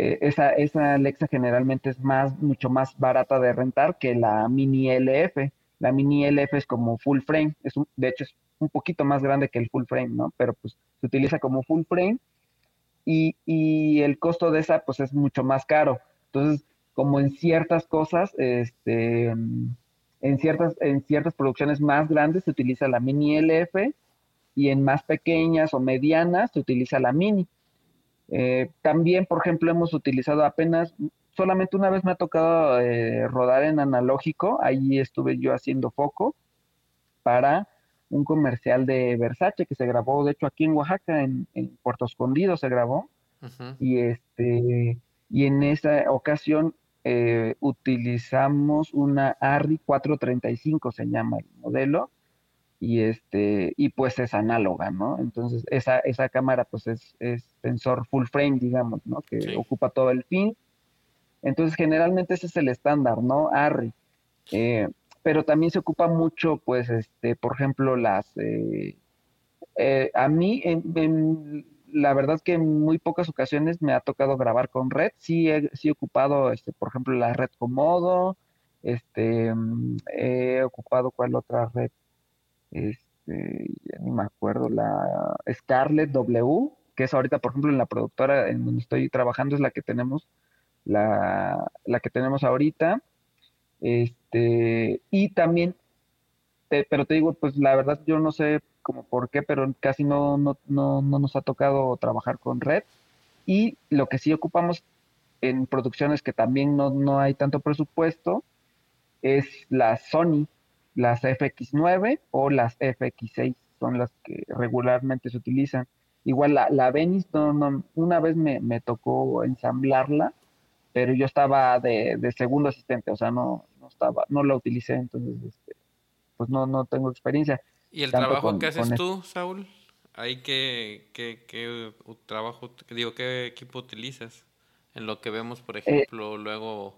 eh, esa, esa Alexa generalmente es más, mucho más barata de rentar que la mini LF. La mini LF es como full frame, es de hecho es un poquito más grande que el full frame, ¿no? Pero pues se utiliza como full frame y, y el costo de esa pues es mucho más caro. Entonces, como en ciertas cosas, este, en ciertas, en ciertas producciones más grandes se utiliza la mini LF y en más pequeñas o medianas se utiliza la mini. Eh, también, por ejemplo, hemos utilizado apenas, solamente una vez me ha tocado eh, rodar en analógico, ahí estuve yo haciendo foco para un comercial de Versace que se grabó, de hecho, aquí en Oaxaca, en, Puerto Escondido se grabó. Y este, y en esa ocasión eh, utilizamos una ARRI 435, se llama el modelo, y este, y pues es análoga, ¿no? Entonces, esa, esa cámara pues es, sensor full frame, digamos, ¿no? Que ocupa todo el fin. Entonces, generalmente ese es el estándar, ¿no? ARRI. Eh, pero también se ocupa mucho, pues, este, por ejemplo, las... Eh, a mí, en, la verdad que en muy pocas ocasiones me ha tocado grabar con red. Sí he, sí he ocupado, este, por ejemplo, la red Comodo, este, mm, he ocupado cuál otra red, este, ya ni me acuerdo, la Scarlett W, que es ahorita, por ejemplo, en la productora en donde estoy trabajando, es la que tenemos, la, la que tenemos ahorita. Este, y también, pero te digo, pues la verdad yo no sé como por qué, pero casi no, no, no, no nos ha tocado trabajar con red. Y lo que sí ocupamos en producciones que también no, no hay tanto presupuesto es la Sony, las FX9 o las FX6 son las que regularmente se utilizan. Igual la, la Venice, no, una vez me, me, tocó ensamblarla, pero yo estaba de, de, segundo asistente, o sea, no, no estaba, no la utilicé, entonces, este, pues no, no tengo experiencia. ¿Y el trabajo que haces tú, Saúl? ¿Ahí qué, qué, qué trabajo, digo, qué equipo utilizas? En lo que vemos, por eh, ejemplo, luego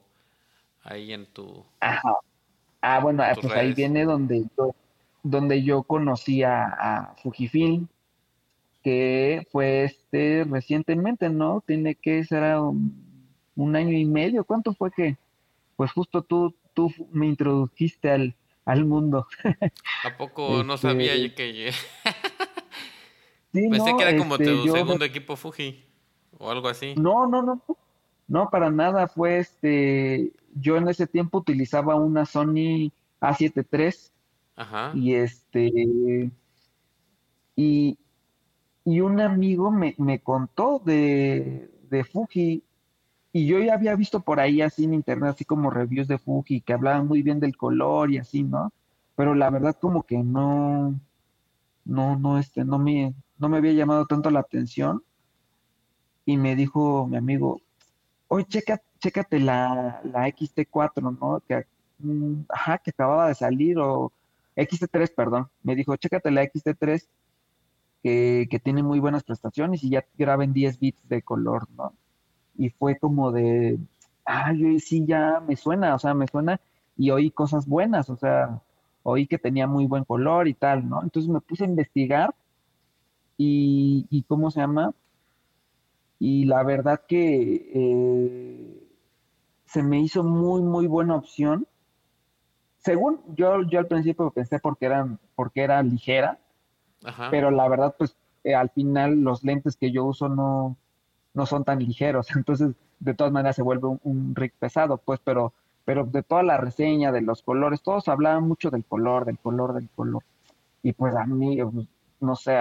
ahí en tu... Ajá. Ah, bueno, pues ahí viene donde yo, donde yo conocí a, Fujifilm, que fue este recientemente, ¿no? Tiene que ser un, un año y medio. ¿Cuánto fue que? Pues justo tú, tú me introdujiste al, al mundo. ¿A poco no sabía este, que Pensé que era como tu este, segundo equipo Fuji o algo así. No, no, no. No, para nada. Fue este. Yo en ese tiempo utilizaba una Sony A7 III. Ajá. Y este. Y, y un amigo me, me contó de, de Fuji y yo ya había visto por ahí así en internet, así como reviews de Fuji, que hablaban muy bien del color y así, ¿no? Pero la verdad como que no, no, no, este, no me, no me había llamado tanto la atención. Y me dijo mi amigo, oye, checa, chécate la, la XT4, ¿no? Que, mm, ajá, que acababa de salir, o XT3, perdón. Me dijo, chécate la XT3, que, que tiene muy buenas prestaciones y ya graben 10 bits de color, ¿no? Y fue como de, ay, sí, ya me suena, o sea, me suena y oí cosas buenas, o sea, oí que tenía muy buen color y tal, ¿no? Entonces me puse a investigar y, y ¿cómo se llama? Y la verdad que eh, se me hizo muy, muy buena opción. Según yo, yo al principio pensé porque, eran, porque era ligera, pero la verdad, pues eh, al final los lentes que yo uso no, no son tan ligeros, entonces de todas maneras se vuelve un, rig pesado, pues, pero, pero de toda la reseña, de los colores, todos hablaban mucho del color, del color, del color. Y pues a mí, pues, no sé,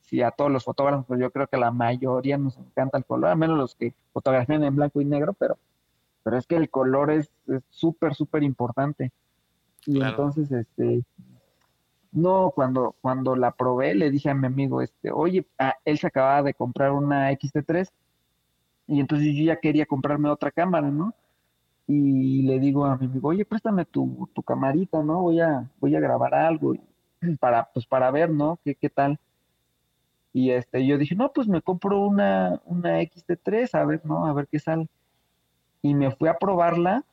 si a todos los fotógrafos, pues yo creo que la mayoría nos encanta el color, a menos los que fotografían en blanco y negro, pero, pero es que el color es súper, súper importante. Y entonces, este, no, cuando, cuando la probé, le dije a mi amigo, este, oye, ah, él se acababa de comprar una XT3 y entonces yo ya quería comprarme otra cámara, ¿no? Y le digo a mi amigo, oye, préstame tu, tu camarita, ¿no? Voy a, voy a grabar algo para, pues para ver, ¿no? ¿Qué, qué tal? Y este, yo dije, no, pues me compro una, una XT3, a ver, ¿no? A ver qué sale. Y me fui a probarla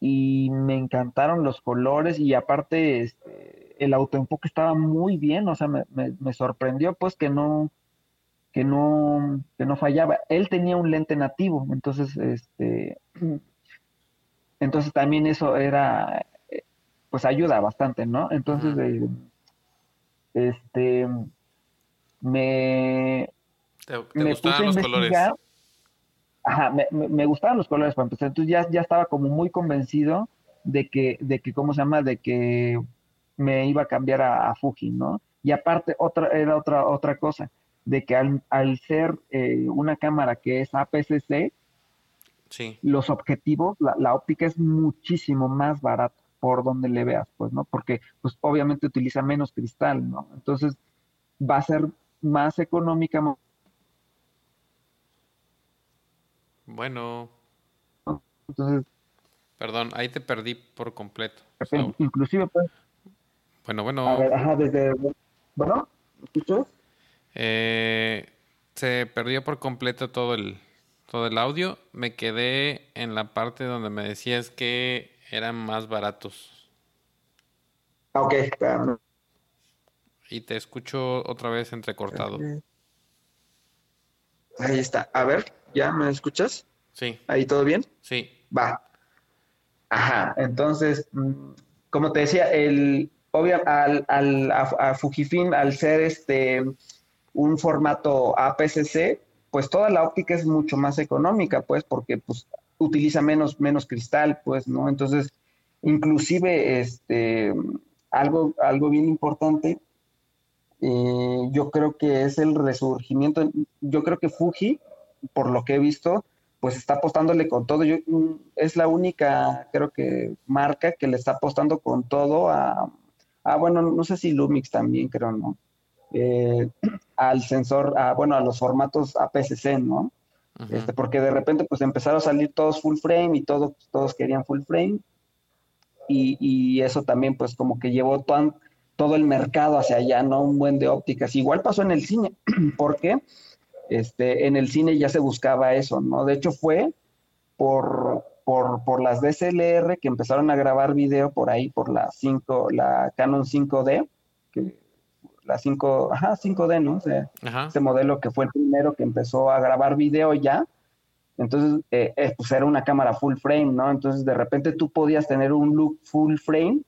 y me encantaron los colores y aparte, este, el autoenfoque estaba muy bien, o sea, me, me, sorprendió pues que no, que no, que no fallaba. Él tenía un lente nativo, entonces, este, entonces también eso era, pues ayuda bastante, ¿no? Entonces, eh, este, me, ¿Te, te me gustaban los colores? Ajá, me, me- me gustaban los colores para empezar. Entonces ya, ya estaba como muy convencido de que, de que, ¿cómo se llama? De que me iba a cambiar a, a Fuji, ¿no? Y aparte, otra, era otra, otra cosa, de que al, al ser eh, una cámara que es APS-C, Sí. los objetivos, la, la óptica es muchísimo más barata por donde le veas, pues, ¿no? Porque, pues, obviamente utiliza menos cristal, ¿no? Entonces, va a ser más económica, ¿no? Bueno, Entonces, perdón, ahí te perdí por completo. inclusive, pues, Bueno, a bueno, ver, ajá, desde, bueno, ¿me escuchas? eh, se perdió por completo todo el, todo el audio. Me quedé en la parte donde me decías que eran más baratos. Ah, ok, espérame. Y te escucho otra vez entrecortado. Ahí está. A ver, ¿ya me escuchas? Sí, ¿Ahí todo bien? sí. Va. Ajá, entonces, mm, como te decía, el obvia, al, al, a, a Fujifilm, al ser este un formato APS-C, pues toda la óptica es mucho más económica, pues, porque pues utiliza menos, menos cristal, pues, ¿no? Entonces, inclusive, este, algo, algo bien importante, eh, yo creo que es el resurgimiento, yo creo que Fuji, por lo que he visto, pues está apostándole con todo. Yo, mm, es la única, creo que, marca que le está apostando con todo a, a, bueno, no sé si Lumix también, creo, ¿no? Eh, al sensor, a, bueno, a los formatos APS-C, ¿no? Este, porque de repente pues empezaron a salir todos full frame y todo, todos querían full frame y, y eso también pues como que llevó tan- todo el mercado hacia allá, ¿no? Un buen de ópticas. Igual pasó en el cine, porque este, en el cine ya se buscaba eso, ¿no? De hecho fue por, por, por las DSLR que empezaron a grabar video por ahí, por la 5, la Canon 5D, que la 5, ajá, 5D, ¿no? Ajá. este modelo que fue el primero que empezó a grabar video ya. Entonces, eh, eh, pues era una cámara full frame, ¿no? Entonces, de repente tú podías tener un look full frame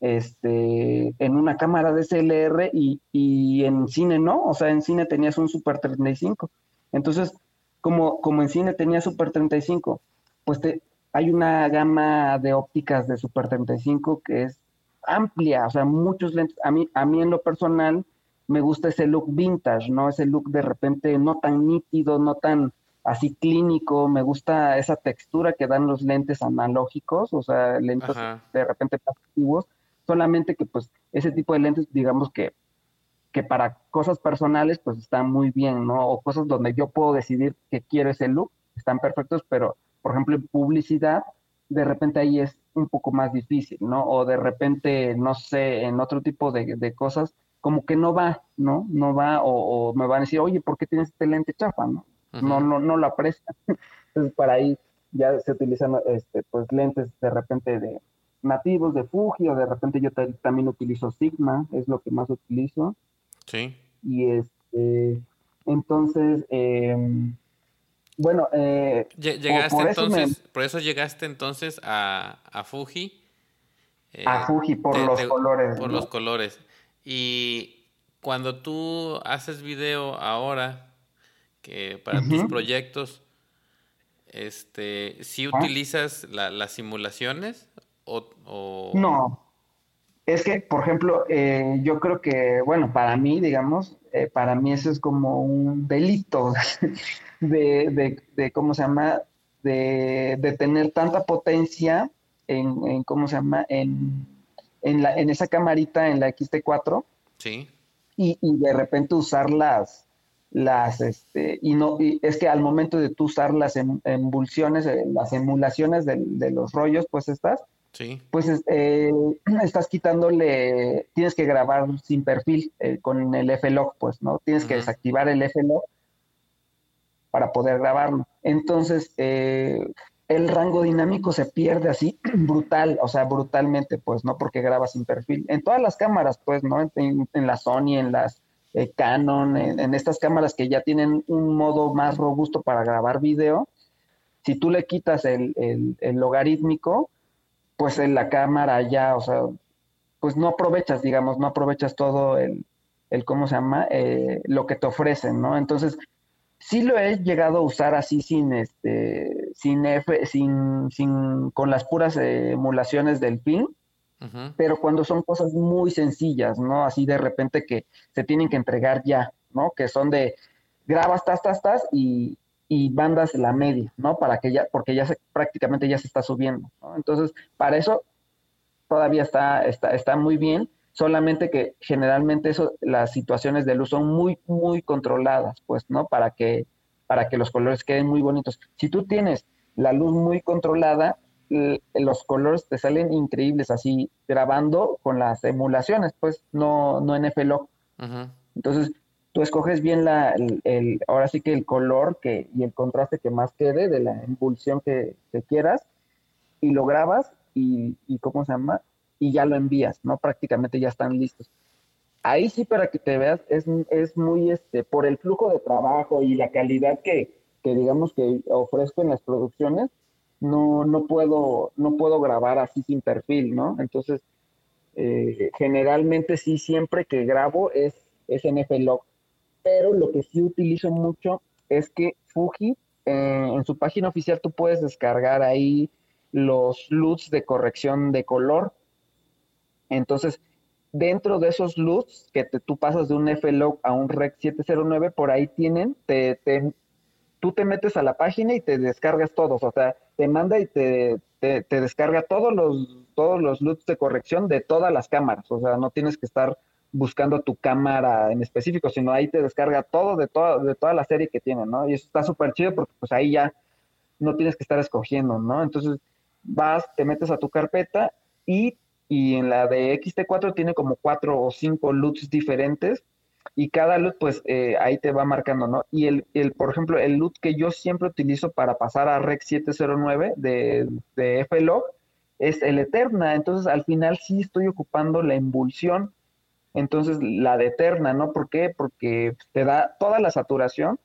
este, en una cámara DSLR y, y en cine no, o sea, en cine tenías un Super 35. Entonces, como, como en cine tenías Super 35, pues te, hay una gama de ópticas de Super 35 que es amplia, o sea, muchos lentes. A mí, a mí en lo personal me gusta ese look vintage, ¿no? Ese look de repente no tan nítido, no tan así clínico, me gusta esa textura que dan los lentes analógicos, o sea, lentes Ajá. de repente pasivos, solamente que pues ese tipo de lentes, digamos que, que para cosas personales pues están muy bien, ¿no? O cosas donde yo puedo decidir que quiero ese look, están perfectos, pero por ejemplo en publicidad, de repente ahí es un poco más difícil, ¿no? O de repente, no sé, en otro tipo de, de cosas, como que no va, ¿no? No va, o, o me van a decir, oye, ¿por qué tienes este lente chafa, no? No, no, no lo aprecia. Entonces, para ahí ya se utilizan este, pues, lentes de repente de nativos de Fuji, o de repente yo ta- también utilizo Sigma, es lo que más utilizo. Sí. Y este, entonces, em, bueno, eh, por- Llegaste por eso me- entonces, por eso llegaste entonces a, a Fuji. eh, a Fuji por los colores, Por ¿no? los colores. Y cuando tú haces video ahora, que para tus proyectos, este, ¿sí Ah. utilizas la- las simulaciones? O, o- No, es que, por ejemplo, eh, yo creo que, bueno, para mí, digamos, eh, para mí eso es como un delito de, de, de, ¿cómo se llama? De, de tener tanta potencia en, en, ¿cómo se llama? En, en, la, en esa camarita, en la XT4, Sí. y, y de repente usar las, las, este, y no, y es que al momento de tú usar las em- emulsiones, eh, las emulaciones de, de los rollos, pues estas, Sí. pues es- eh, estás quitándole, tienes que grabar sin perfil eh, con el F-Log, pues, ¿no? Tienes que desactivar el F-Log para poder grabarlo. Entonces, eh, el rango dinámico se pierde así brutal, o sea, brutalmente, pues, ¿no? Porque graba sin perfil. En todas las cámaras, pues, ¿no? En, en la Sony, en las eh, Canon, en, en estas cámaras que ya tienen un modo más robusto para grabar video, si tú le quitas el, el- el logarítmico, pues en la cámara ya, o sea, pues no aprovechas, digamos, no aprovechas todo el, el ¿cómo se llama? Eh, lo que te ofrecen, ¿no? Entonces, sí lo he llegado a usar así sin este sin F, sin, sin con las puras emulaciones del pin pero cuando son cosas muy sencillas no así de repente que se tienen que entregar ya no que son de grabas tas tas tas y, y bandas la media no para que ya porque ya se, prácticamente ya se está subiendo ¿no? entonces para eso todavía está está está muy bien solamente que generalmente eso, las situaciones de luz son muy, muy controladas, pues, ¿no? Para que, para que los colores queden muy bonitos. Si tú tienes la luz muy controlada, los colores te salen increíbles así grabando con las emulaciones, pues, no, no en FLOG. Entonces, tú escoges bien la, el, ahora sí que el color que, y el contraste que más quede de la impulsión que, que quieras y lo grabas y, y, ¿cómo se llama? y ya lo envías, ¿no? Prácticamente ya están listos. Ahí sí, para que te veas, es, es muy, este, por el flujo de trabajo y la calidad que, que digamos que ofrezco en las producciones, no, no puedo, no puedo grabar así sin perfil, ¿no? Entonces, eh, generalmente sí, siempre que grabo es, es en FLOG, pero lo que sí utilizo mucho es que Fuji, eh, en su página oficial tú puedes descargar ahí los LUTs de corrección de color. Entonces, dentro de esos LUTs que tú pasas de un FLOG a un REC 709, por ahí tienen, te, tú te metes a la página y te descargas todos, o sea, te manda y te, te, descarga todos los, todos los LUTs de corrección de todas las cámaras, o sea, no tienes que estar buscando tu cámara en específico, sino ahí te descarga todo de, toda, de toda la serie que tienen, ¿no? Y eso está súper chido porque pues ahí ya no tienes que estar escogiendo, ¿no? Entonces vas, te metes a tu carpeta y y en la de XT4 tiene como cuatro o cinco LUTs diferentes y cada LUT pues eh, ahí te va marcando, ¿no? Y el, el, por ejemplo, el LUT que yo siempre utilizo para pasar a REC 709 de, de FLOG es el Eterna, entonces al final sí estoy ocupando la embulsión, entonces la de Eterna, ¿no? ¿Por qué? Porque te da toda la saturación,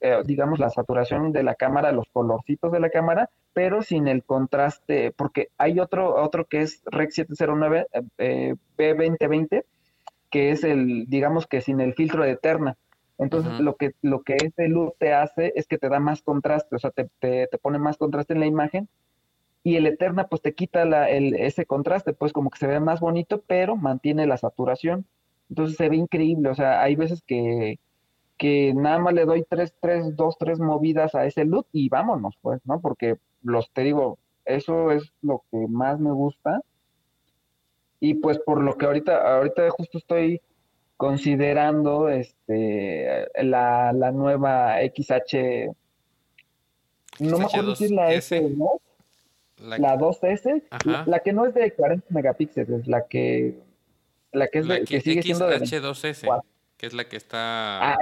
eh, digamos la saturación de la cámara, los colorcitos de la cámara, pero sin el contraste, porque hay otro, otro que es REC 709 eh, P2020, que es el, digamos que sin el filtro de Eterna. Entonces, lo que lo que ese luz te hace es que te da más contraste, o sea, te, te, pone más contraste en la imagen y el Eterna pues te quita la, el, ese contraste, pues como que se ve más bonito, pero mantiene la saturación. Entonces se ve increíble, o sea, hay veces que, que nada más le doy tres, tres, dos, tres movidas a ese look y vámonos, pues, ¿no? Porque los, te digo, eso es lo que más me gusta. Y pues por lo que ahorita, ahorita justo estoy considerando este la, la nueva XH, no me acuerdo decir la S, ¿no? La, 2S, la, que no es de 40 megapíxeles, la que la que es de, que, sigue siendo de 2S que es la que está, ah,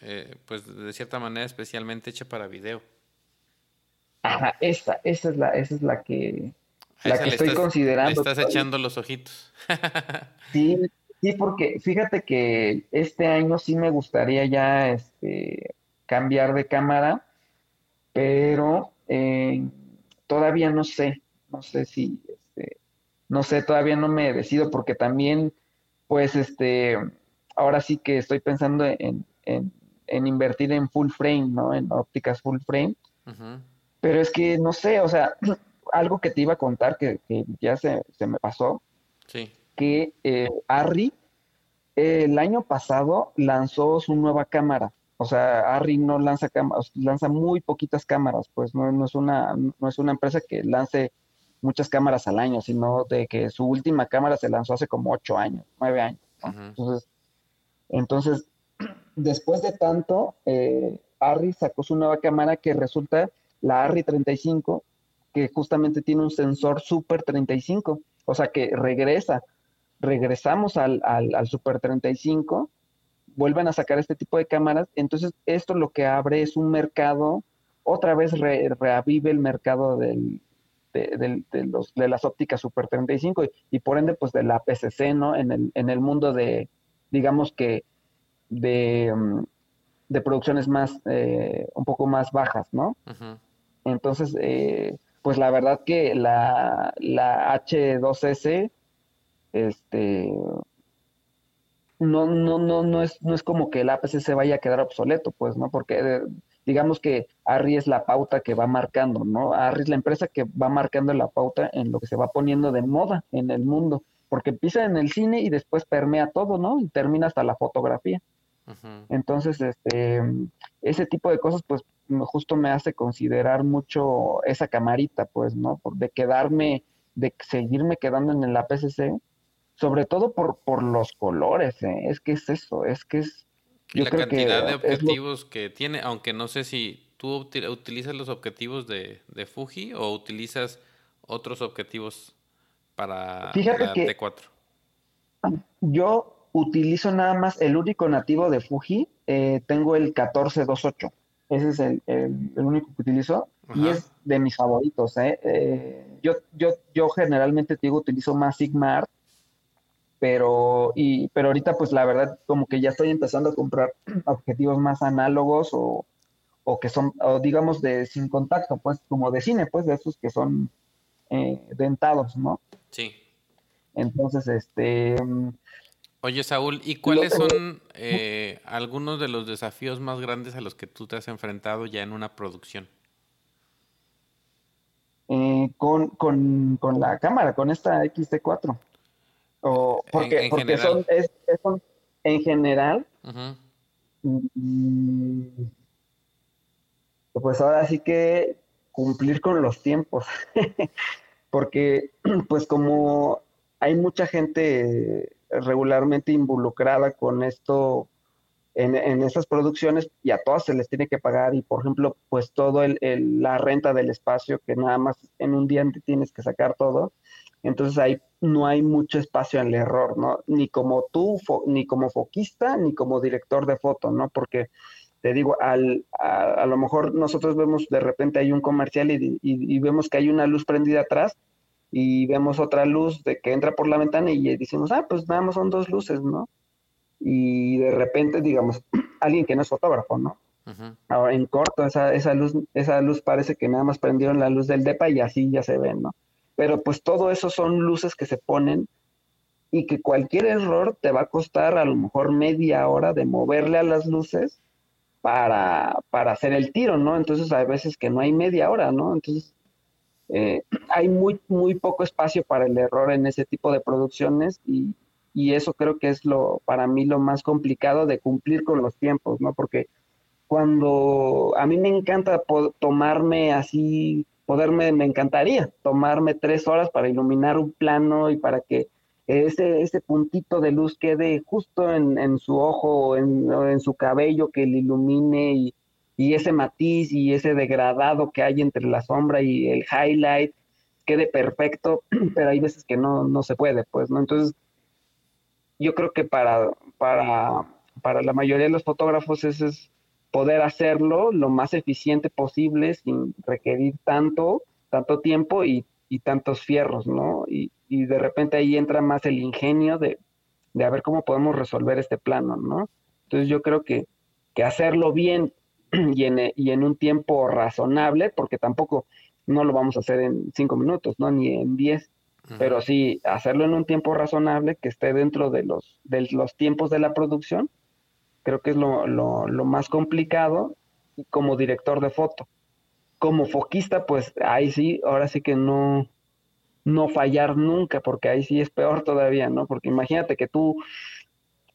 eh, pues de cierta manera especialmente hecha para video. Ajá, esa, esa es la, esa es la que, la que estoy considerando. estás echando los ojitos. sí, sí, porque fíjate que este año sí me gustaría ya este, cambiar de cámara, pero eh, todavía no sé, no sé si, este, no sé, todavía no me decido porque también, pues, este, ahora sí que estoy pensando en, invertir en full frame, ¿no? En ópticas full frame. Pero es que, no sé, o sea, algo que te iba a contar que, ya se, me pasó. Sí. Que eh, Arri el año pasado lanzó su nueva cámara. O sea, Arri no lanza cámaras, lanza muy poquitas cámaras, pues no, no, es una, no es una empresa que lance muchas cámaras al año, sino de que su última cámara se lanzó hace como ocho años, nueve años. Entonces, entonces, después de tanto, eh, Arri sacó su nueva cámara que resulta la Arri 35, que justamente tiene un sensor Super 35, o sea que regresa, regresamos al, al, Super 35, vuelven a sacar este tipo de cámaras, entonces esto lo que abre es un mercado, otra vez reavive el mercado del, de, los, de las ópticas Super 35 y, y, por ende pues de la PCC, ¿no? En el, en el mundo de, digamos que de, mm, de producciones más, eh, un poco más bajas, ¿no? Entonces, eh, pues la verdad que la, la H2S, este, no, no, no, no es, no es como que el APC se vaya a quedar obsoleto, pues, ¿no? Porque eh, digamos que ARRI es la pauta que va marcando, ¿no? ARRI es la empresa que va marcando la pauta en lo que se va poniendo de moda en el mundo, porque empieza en el cine y después permea todo, ¿no? Y termina hasta la fotografía. Entonces, este, ese tipo de cosas, pues, justo me hace considerar mucho esa camarita, pues, ¿no? De quedarme, de seguirme quedando en el APCC, sobre todo por, por los colores, ¿eh? es que es eso, es que es... la cantidad de objetivos que tiene, aunque no sé si tú utilizas los objetivos de, de Fuji o utilizas otros objetivos para la T4. Yo utilizo nada más el único nativo de Fuji, eh, tengo el 1428. Ese es el, el, único que utilizo y es de mis favoritos. ¿eh? Eh, yo, yo, yo generalmente digo, utilizo más Sigma Art, pero, y, pero ahorita pues la verdad como que ya estoy empezando a comprar objetivos más análogos o, o que son, o digamos de sin contacto, pues como de cine, pues de esos que son dentados, ¿no? Sí. Entonces, este, Oye, Saúl, ¿y cuáles son eh, algunos de los desafíos más grandes a los que tú te has enfrentado ya en una producción? Eh, con, con, con, la cámara, con esta XT4. O, porque, porque son, es, en general. Mm, pues ahora sí que cumplir con los tiempos. porque, pues como hay mucha gente regularmente involucrada con esto en, en estas producciones y a todas se les tiene que pagar y por ejemplo pues todo el, la renta del espacio que nada más en un día tienes que sacar todo entonces ahí no hay mucho espacio al error no ni como tú ni como foquista ni como director de foto no porque te digo, al, a, lo mejor nosotros vemos de repente hay un comercial y, y, vemos que hay una luz prendida atrás y vemos otra luz de que entra por la ventana y decimos, ah, pues nada más son dos luces, ¿no? Y de repente, digamos, alguien que no es fotógrafo, ¿no? Ahora en corto, esa, esa, luz, esa luz parece que nada más prendieron la luz del DEPA y así ya se ven, ¿no? Pero pues todo eso son luces que se ponen y que cualquier error te va a costar a lo mejor media hora de moverle a las luces para, para hacer el tiro, ¿no? Entonces hay veces que no hay media hora, ¿no? Entonces eh, hay muy, muy poco espacio para el error en ese tipo de producciones y, y, eso creo que es lo, para mí lo más complicado de cumplir con los tiempos, ¿no? Porque cuando a mí me encanta tomarme así, poderme, me encantaría tomarme tres horas para iluminar un plano y para que ese, ese puntito de luz quede justo en, en su ojo, en, en su cabello, que le ilumine y, y ese matiz y ese degradado que hay entre la sombra y el highlight quede perfecto, pero hay veces que no, no se puede, pues, ¿no? Entonces, yo creo que para, para, para la mayoría de los fotógrafos eso es poder hacerlo lo más eficiente posible sin requerir tanto, tanto tiempo y, y tantos fierros, ¿no? Y, y, de repente ahí entra más el ingenio de, de a ver cómo podemos resolver este plano, ¿no? Entonces yo creo que, que hacerlo bien y en, y en un tiempo razonable, porque tampoco no lo vamos a hacer en cinco minutos, ¿no? Ni en diez, pero sí hacerlo en un tiempo razonable que esté dentro de los, de los tiempos de la producción, creo que es lo, lo, lo más complicado como director de foto. Como foquista, pues ahí sí, ahora sí que no, no fallar nunca, porque ahí sí es peor todavía, ¿no? Porque imagínate que tú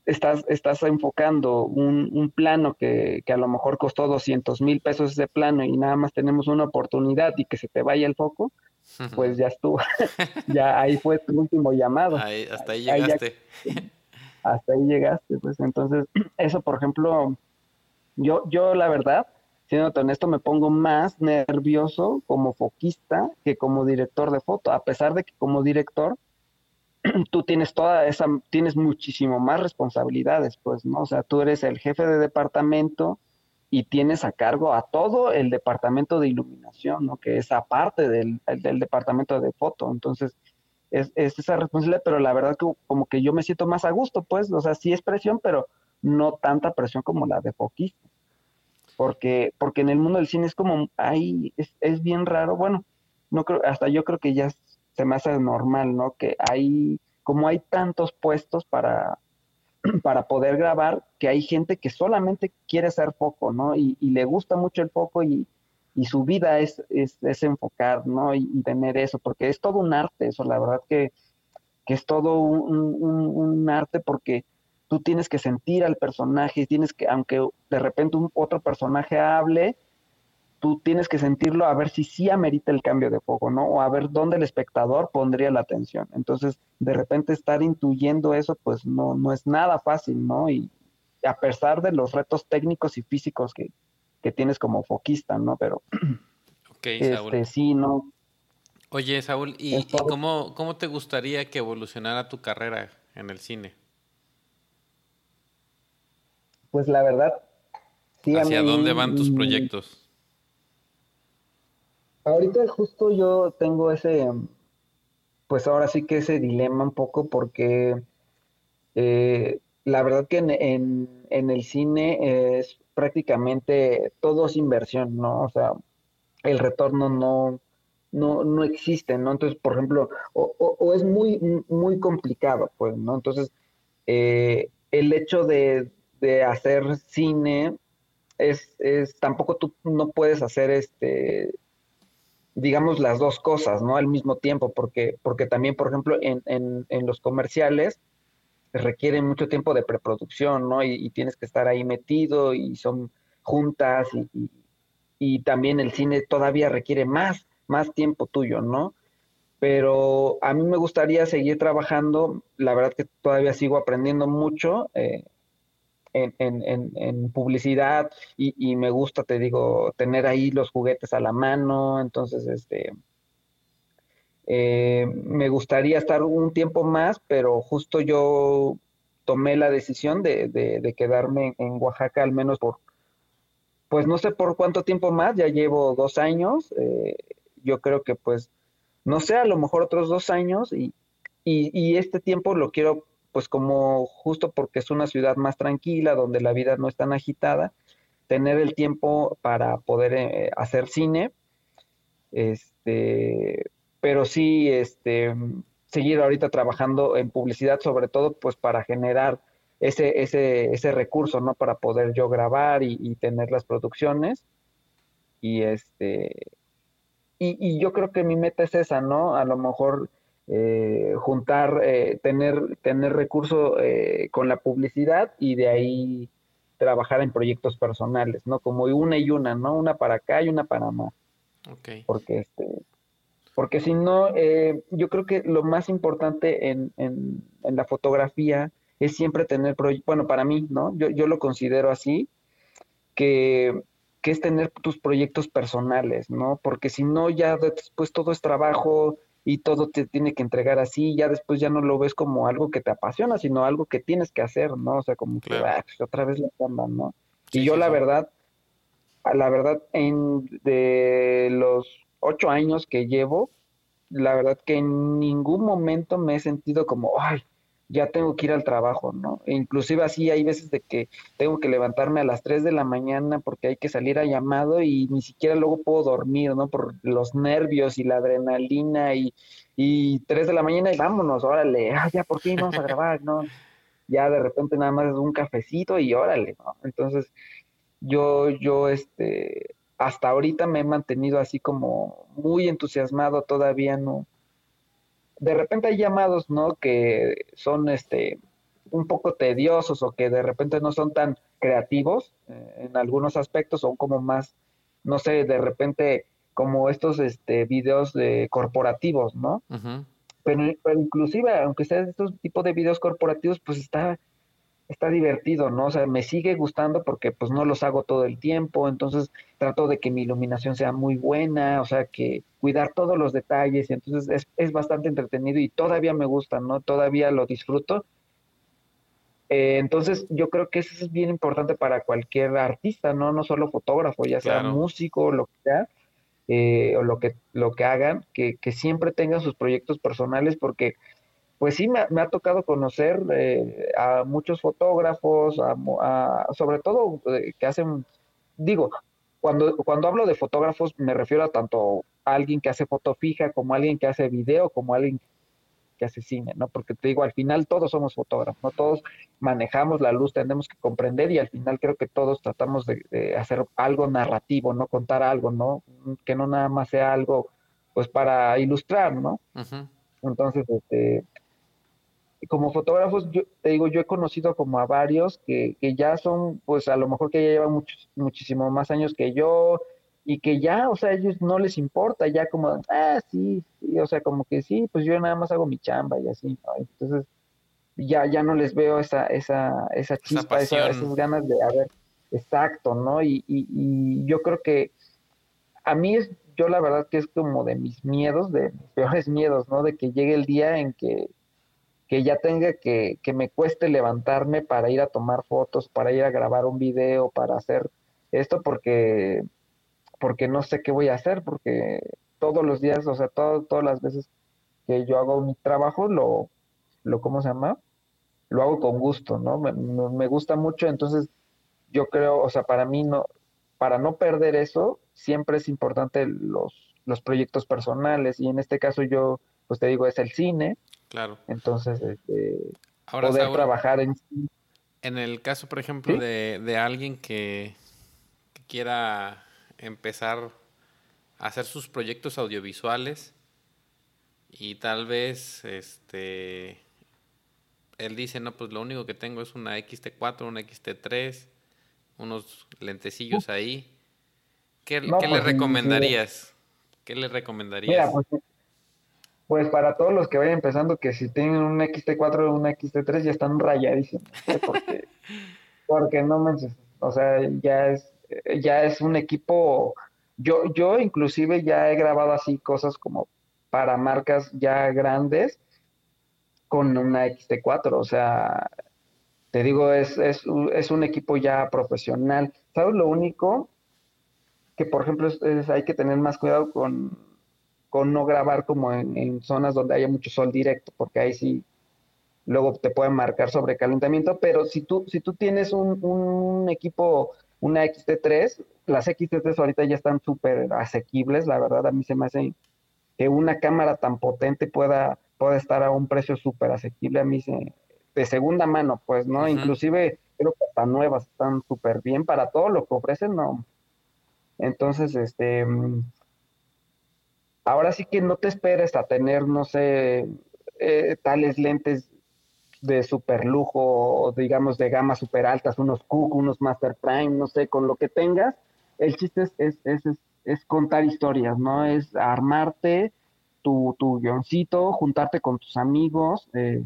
estás, estás enfocando un, un plano que, que, a lo mejor costó 200 mil pesos ese plano y nada más tenemos una oportunidad y que se te vaya el foco, pues ya estuvo, ya ahí fue tu último llamado. hasta ahí llegaste. Hasta ahí llegaste, pues entonces, eso por ejemplo, yo, yo la verdad, siendo honesto, me pongo más nervioso como foquista que como director de foto, a pesar de que como director tú tienes toda esa, tienes muchísimo más responsabilidades, pues, ¿no? O sea, tú eres el jefe de departamento y tienes a cargo a todo el departamento de iluminación, ¿no? Que es aparte del, del departamento de foto. Entonces, es, es, esa responsabilidad, pero la verdad que como que yo me siento más a gusto, pues, o sea, sí es presión, pero no tanta presión como la de foquista. Porque, porque en el mundo del cine es como, ay, es, es bien raro, bueno, no creo, hasta yo creo que ya se me hace normal, ¿no? Que hay, como hay tantos puestos para, para poder grabar, que hay gente que solamente quiere hacer foco, ¿no? Y, le gusta mucho el foco y, su vida es, es, enfocar, ¿no? Y, tener eso, porque es todo un arte, eso, la verdad que, es todo un, arte porque tú tienes que sentir al personaje, tienes que, aunque de repente un, otro personaje hable, tú tienes que sentirlo a ver si sí amerita el cambio de foco, ¿no? O a ver dónde el espectador pondría la atención. Entonces, de repente estar intuyendo eso, pues no, no es nada fácil, ¿no? Y a pesar de los retos técnicos y físicos que, tienes como foquista, ¿no? Pero, este, sí, ¿no? Oye, Saúl, ¿y, cómo, cómo te gustaría que evolucionara tu carrera en el cine? Pues la verdad, sí. ¿Hacia dónde van tus proyectos? Ahorita justo yo tengo ese, pues ahora sí que ese dilema un poco porque eh, la verdad que en, el cine es prácticamente todo es inversión, ¿no? O sea, el retorno no, no, no existe, ¿no? Entonces, por ejemplo, o, es muy, muy complicado, pues, ¿no? Entonces, eh, el hecho de, de, hacer cine es, es, tampoco tú no puedes hacer este digamos, las dos cosas, ¿no? Al mismo tiempo, porque, porque también, por ejemplo, en, en, los comerciales requieren mucho tiempo de preproducción, ¿no? Y, tienes que estar ahí metido y son juntas y, y, también el cine todavía requiere más, más tiempo tuyo, ¿no? Pero a mí me gustaría seguir trabajando, la verdad que todavía sigo aprendiendo mucho, eh, en, publicidad y, me gusta, te digo, tener ahí los juguetes a la mano, entonces, este, eh, me gustaría estar un tiempo más, pero justo yo tomé la decisión de, quedarme en Oaxaca al menos por, pues no sé por cuánto tiempo más, ya llevo dos años, eh, yo creo que pues, no sé, a lo mejor otros dos años y, y este tiempo lo quiero pues como justo porque es una ciudad más tranquila, donde la vida no es tan agitada, tener el tiempo para poder eh, hacer cine, este, pero sí, este, seguir ahorita trabajando en publicidad, sobre todo, pues para generar ese, ese, ese recurso, ¿no? Para poder yo grabar y, tener las producciones. Y este, y, y, yo creo que mi meta es esa, ¿no? A lo mejor eh, juntar, eh, tener, tener recurso eh, con la publicidad y de ahí trabajar en proyectos personales, ¿no? Como una y una, ¿no? Una para acá y una para más. Okay. Porque este, porque si no, yo creo que lo más importante en, en, en la fotografía es siempre tener, bueno, para mí, ¿no? Yo, yo lo considero así, que, que es tener tus proyectos personales, ¿no? Porque si no, ya después todo es trabajo, y todo te tiene que entregar así, ya después ya no lo ves como algo que te apasiona, sino algo que tienes que hacer, ¿no? O sea, como que ah, pues, otra vez la chamba, ¿no? y yo la verdad, la verdad, en de los ocho años que llevo, la verdad que en ningún momento me he sentido como, ay, ya tengo que ir al trabajo, ¿no? E inclusive así hay veces de que tengo que levantarme a las 3 de la mañana porque hay que salir a llamado y ni siquiera luego puedo dormir, ¿no? Por los nervios y la adrenalina y, y 3 de la mañana y vámonos, órale, ah, ya por fin vamos a grabar, ¿no? Ya de repente nada más es un cafecito y órale, ¿no? Entonces, yo, yo, este, hasta ahorita me he mantenido así como muy entusiasmado, todavía no, de repente hay llamados, ¿no? Que son este un poco tediosos o que de repente no son tan creativos eh, en algunos aspectos, son como más, no sé, de repente como estos este, videos de corporativos, ¿no? pero, pero, inclusive, aunque sean estos tipos de videos corporativos, pues está está divertido, ¿no? O sea, me sigue gustando porque pues no los hago todo el tiempo, entonces trato de que mi iluminación sea muy buena, o sea, que cuidar todos los detalles, y entonces es, es bastante entretenido y todavía me gusta, ¿no? Todavía lo disfruto. Eh, entonces yo creo que eso es bien importante para cualquier artista, ¿no? No solo fotógrafo, ya sea músico, lo que sea, eh, o lo que, lo que hagan, que, que siempre tengan sus proyectos personales porque pues sí me, ha tocado conocer eh, a muchos fotógrafos, sobre todo eh, que hacen, digo, cuando, cuando hablo de fotógrafos me refiero a tanto a alguien que hace foto fija como a alguien que hace video, como a alguien que hace cine, ¿no? Porque te digo, al final todos somos fotógrafos, ¿no? Todos manejamos la luz, tenemos que comprender y al final creo que todos tratamos de, hacer algo narrativo, ¿no? Contar algo, ¿no? Que no nada más sea algo, pues para ilustrar, ¿no? Entonces, este, como fotógrafos, yo te digo, yo he conocido como a varios que, que ya son, pues a lo mejor que ya llevan muchos, muchísimo más años que yo y que ya, o sea, a ellos no les importa, ya como, ah, sí, sí, o sea, como que sí, pues yo nada más hago mi chamba y así, ¿no? Entonces, ya, ya no les veo esa, esa, esa chispa, esas ganas de, a ver, exacto, ¿no? Y, y, y yo creo que a mí es, yo la verdad que es como de mis miedos, de mis peores miedos, ¿no? De que llegue el día en que que ya tenga que, que me cueste levantarme para ir a tomar fotos, para ir a grabar un video, para hacer esto, porque, porque no sé qué voy a hacer, porque todos los días, o sea, todas las veces que yo hago mi trabajo, lo, lo ¿cómo se llama? Lo hago con gusto, ¿no? Me, me gusta mucho, entonces yo creo, o sea, para mí no, para no perder eso, siempre es importante los, los proyectos personales, y en este caso yo, pues te digo, es el cine, Claro. Entonces, este, poder trabajar en... En el caso, por ejemplo, de, de, alguien que, quiera empezar a hacer sus proyectos audiovisuales y tal vez este él dice, no, pues lo único que tengo es una XT4, una XT3, unos lentecillos ahí. ¿Qué, le pues, recomendarías? ¿Qué le recomendarías? Mira, pues, pues para todos los que vayan empezando, que si tienen un XT4 o un XT3 ya están rayadísimos, porque, porque no me, o sea, ya es, ya es un equipo, yo, yo inclusive ya he grabado así cosas como para marcas ya grandes con una XT4, o sea, te digo, es, es, es un equipo ya profesional. ¿Sabes lo único? Que por ejemplo es, hay que tener más cuidado con con no grabar como en, zonas donde haya mucho sol directo, porque ahí sí luego te pueden marcar sobrecalentamiento, pero si tú, si tú tienes un, equipo, una XT3, las XT3 ahorita ya están súper asequibles, la verdad a mí se me hace que una cámara tan potente pueda, pueda estar a un precio súper asequible, a mí se, de segunda mano, pues, ¿no? Inclusive creo que hasta nuevas están súper bien para todo lo que ofrecen, ¿no? Entonces, este, ahora sí que no te esperes a tener, no sé, eh, tales lentes de super lujo, digamos de gama super altas, unos Cook, unos Master Prime, no sé, con lo que tengas, el chiste es, es, es, es contar historias, ¿no? Es armarte tu, tu guioncito, juntarte con tus amigos. Eh,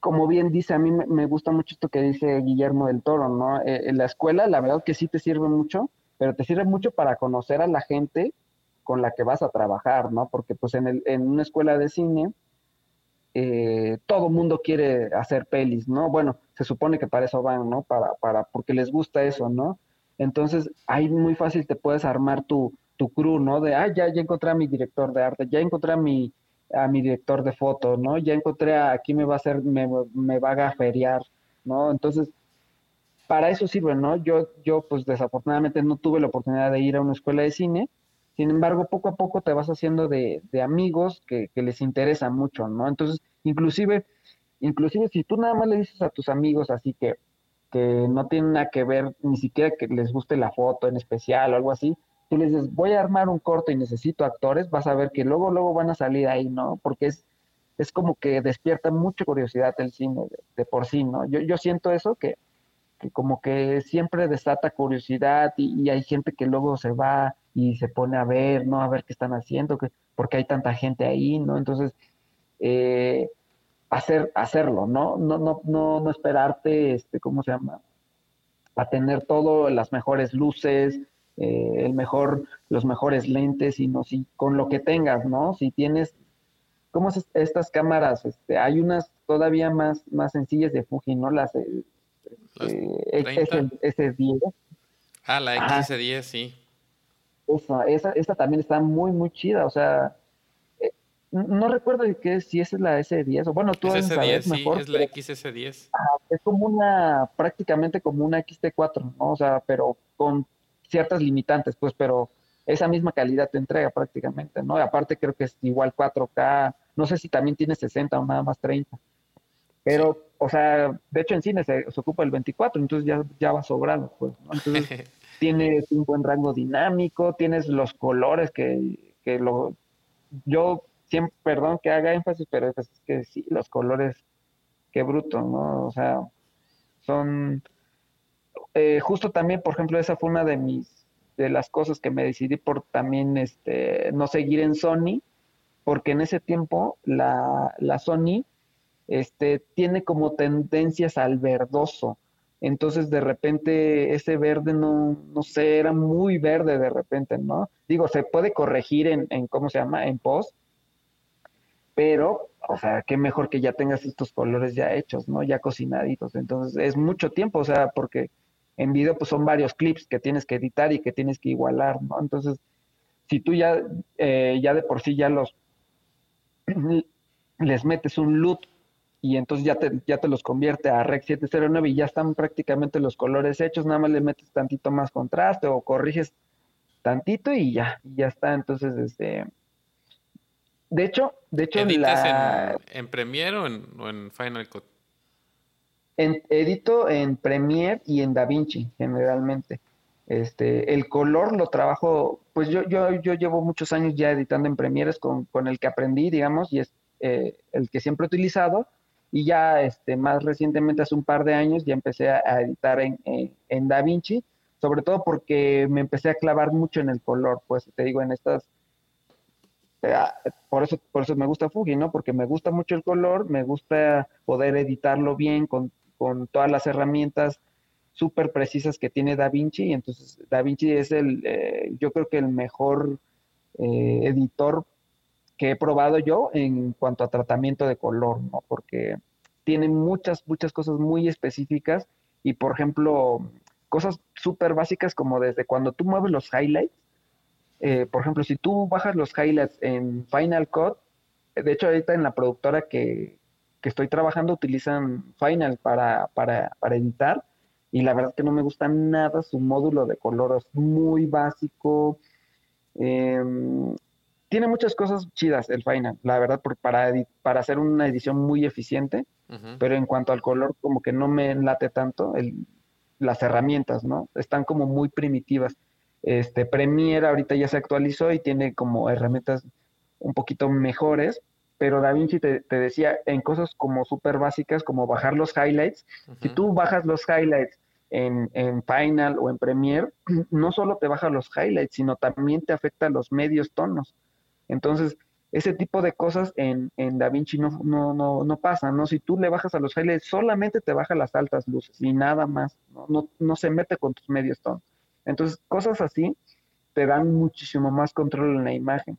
como bien dice, a mí me, gusta mucho esto que dice Guillermo del Toro, ¿no? Eh, en la escuela, la verdad que sí te sirve mucho, pero te sirve mucho para conocer a la gente con la que vas a trabajar, ¿no? Porque pues en, el, en una escuela de cine eh, todo mundo quiere hacer pelis, ¿no? Bueno, se supone que para eso van, ¿no? Para, para, porque les gusta eso, ¿no? Entonces, ahí muy fácil te puedes armar tu, tu crew, ¿no? De, ah, ya, ya encontré a mi director de arte, ya encontré a mi, a mi director de foto, ¿no? Ya encontré a aquí me va a hacer, me, me va a gaferiar, ¿no? Entonces, para eso sirve, ¿no? Yo, yo, pues desafortunadamente no tuve la oportunidad de ir a una escuela de cine, sin embargo, poco a poco te vas haciendo de, amigos que, les interesa mucho, ¿no? Entonces, inclusive, inclusive si tú nada más le dices a tus amigos así que, que no tienen nada que ver, ni siquiera que les guste la foto en especial o algo así, tú les dices, voy a armar un corto y necesito actores, vas a ver que luego, luego van a salir ahí, ¿no? Porque es, es como que despierta mucha curiosidad el cine de, por sí, ¿no? Yo, yo siento eso, que, que como que siempre desata curiosidad y, y hay gente que luego se va y se pone a ver, ¿no? A ver qué están haciendo, que, porque hay tanta gente ahí, ¿no? Entonces, eh, hacer, hacerlo, ¿no? No, no, no, no esperarte, este, ¿cómo se llama? A tener todo, las mejores luces, eh, el mejor, los mejores lentes, sino si con lo que tengas, ¿no? Si tienes, ¿cómo es estas cámaras? Este, hay unas todavía más, más sencillas de Fuji, ¿no? Las, eh, S10. Ah, la X10, sí. Esa, esa, esa también está muy, muy chida. O sea, eh, no recuerdo que si esa es la S10 o bueno, tú es S10, mejor, sí, es la XS10. es como una, prácticamente como una XT4, ¿no? O sea, pero con ciertas limitantes, pues, pero esa misma calidad te entrega prácticamente, ¿no? Aparte creo que es igual 4K, no sé si también tiene 60 o nada más 30. Pero, o sea, de hecho en cine se, ocupa el 24, entonces ya, ya va sobrando, pues, ¿no? Entonces tienes un buen rango dinámico, tienes los colores que, que lo... Yo siempre, perdón que haga énfasis, pero es que sí, los colores, qué bruto, ¿no? O sea, son... Eh, justo también, por ejemplo, esa fue una de mis de las cosas que me decidí por también este no seguir en Sony porque en ese tiempo la, la Sony este tiene como tendencias al verdoso entonces de repente ese verde no no sé era muy verde de repente no digo se puede corregir en, en cómo se llama en post pero o sea, qué mejor que ya tengas estos colores ya hechos, ¿no? Ya cocinaditos. Entonces, es mucho tiempo, o sea, porque en video pues son varios clips que tienes que editar y que tienes que igualar, ¿no? Entonces, si tú ya, eh, ya de por sí ya los, les metes un loot y entonces ya te, ya te los convierte a Rec 709 y ya están prácticamente los colores hechos, nada más le metes tantito más contraste o corriges tantito y ya, y ya está. Entonces, este... De hecho, de hecho, la... en, Premiere o en Final Cut? edito en Premiere y en DaVinci generalmente. Este, el color lo trabajo, pues yo, yo, yo llevo muchos años ya editando en Premiere con, con el que aprendí, digamos, y es eh, el que siempre he utilizado. Y ya este, más recientemente, hace un par de años, ya empecé a, editar en, en, DaVinci, sobre todo porque me empecé a clavar mucho en el color, pues te digo, en estas eh, por eso, por eso me gusta Fuji, ¿no? Porque me gusta mucho el color, me gusta poder editarlo bien con con todas las herramientas súper precisas que tiene DaVinci. Y entonces DaVinci es el, eh, yo creo que el mejor eh, editor que he probado yo en cuanto a tratamiento de color. Porque tiene muchas, muchas cosas muy específicas y, por ejemplo, cosas súper básicas como desde cuando tú mueves los highlights, eh, por ejemplo, si tú bajas los highlights en Final Cut, de hecho ahorita en la productora que, que estoy trabajando utilizan Final para, para, para editar y la verdad que no me gusta nada su módulo de color, es muy básico. Em, tiene muchas cosas chidas el Final, la verdad, para, para hacer una edición muy eficiente, pero en cuanto al color, como que no me late tanto el, las herramientas, ¿no? Están como muy primitivas. Este Premiere ahorita ya se actualizó y tiene como herramientas un poquito mejores, pero Da Vinci te, decía en cosas como súper básicas, como bajar los highlights. Si tú bajas los highlights en, Final o en Premiere, no solo te baja los highlights, sino también te afecta los medios tonos. Entonces, ese tipo de cosas en, en DaVinci no, no, no, no pasa, ¿no? Si tú le bajas a los highlights, solamente te baja las altas luces y nada más, ¿no? No, no se mete con tus medios tonos. Entonces, cosas así te dan muchísimo más control en la imagen.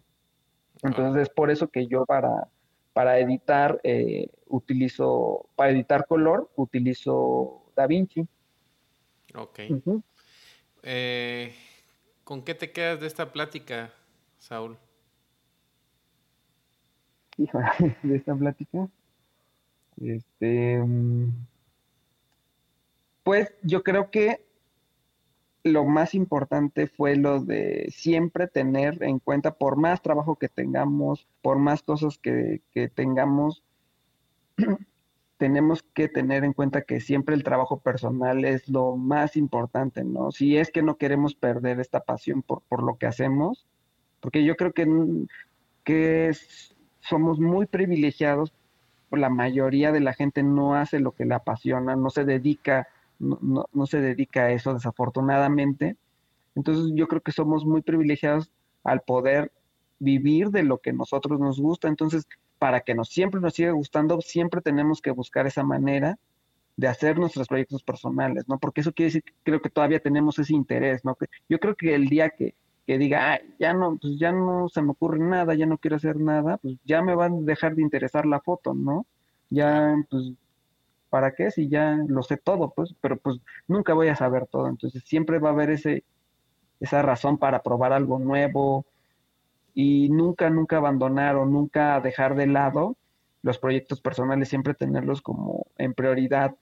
Entonces, es por eso que yo para, para editar eh, utilizo, para editar color, utilizo DaVinci. Ok. Eh, ¿Con qué te quedas de esta plática, Saúl? de esta plática. Este. Mm, pues yo creo que lo más importante fue lo de siempre tener en cuenta, por más trabajo que tengamos, por más cosas que, tengamos, tenemos que tener en cuenta que siempre el trabajo personal es lo más importante, ¿no? Si es que no queremos perder esta pasión por, por lo que hacemos, porque yo creo que, que somos muy privilegiados, la mayoría de la gente no hace lo que le apasiona, no se dedica no, no, se dedica a eso desafortunadamente. Entonces yo creo que somos muy privilegiados al poder vivir de lo que nosotros nos gusta. Entonces, para que nos siempre nos siga gustando, siempre tenemos que buscar esa manera de hacer nuestros proyectos personales, ¿no? Porque eso quiere decir que creo que todavía tenemos ese interés, ¿no? Yo creo que el día que, que diga, ya no, pues ya no se me ocurre nada, ya no quiero hacer nada, pues ya me va a dejar de interesar la foto, ¿no? Ya, pues ¿para qué? Si ya lo sé todo, pues, pero pues nunca voy a saber todo. Entonces siempre va a haber ese, esa razón para probar algo nuevo y nunca, nunca abandonar o nunca dejar de lado los proyectos personales, siempre tenerlos como en prioridad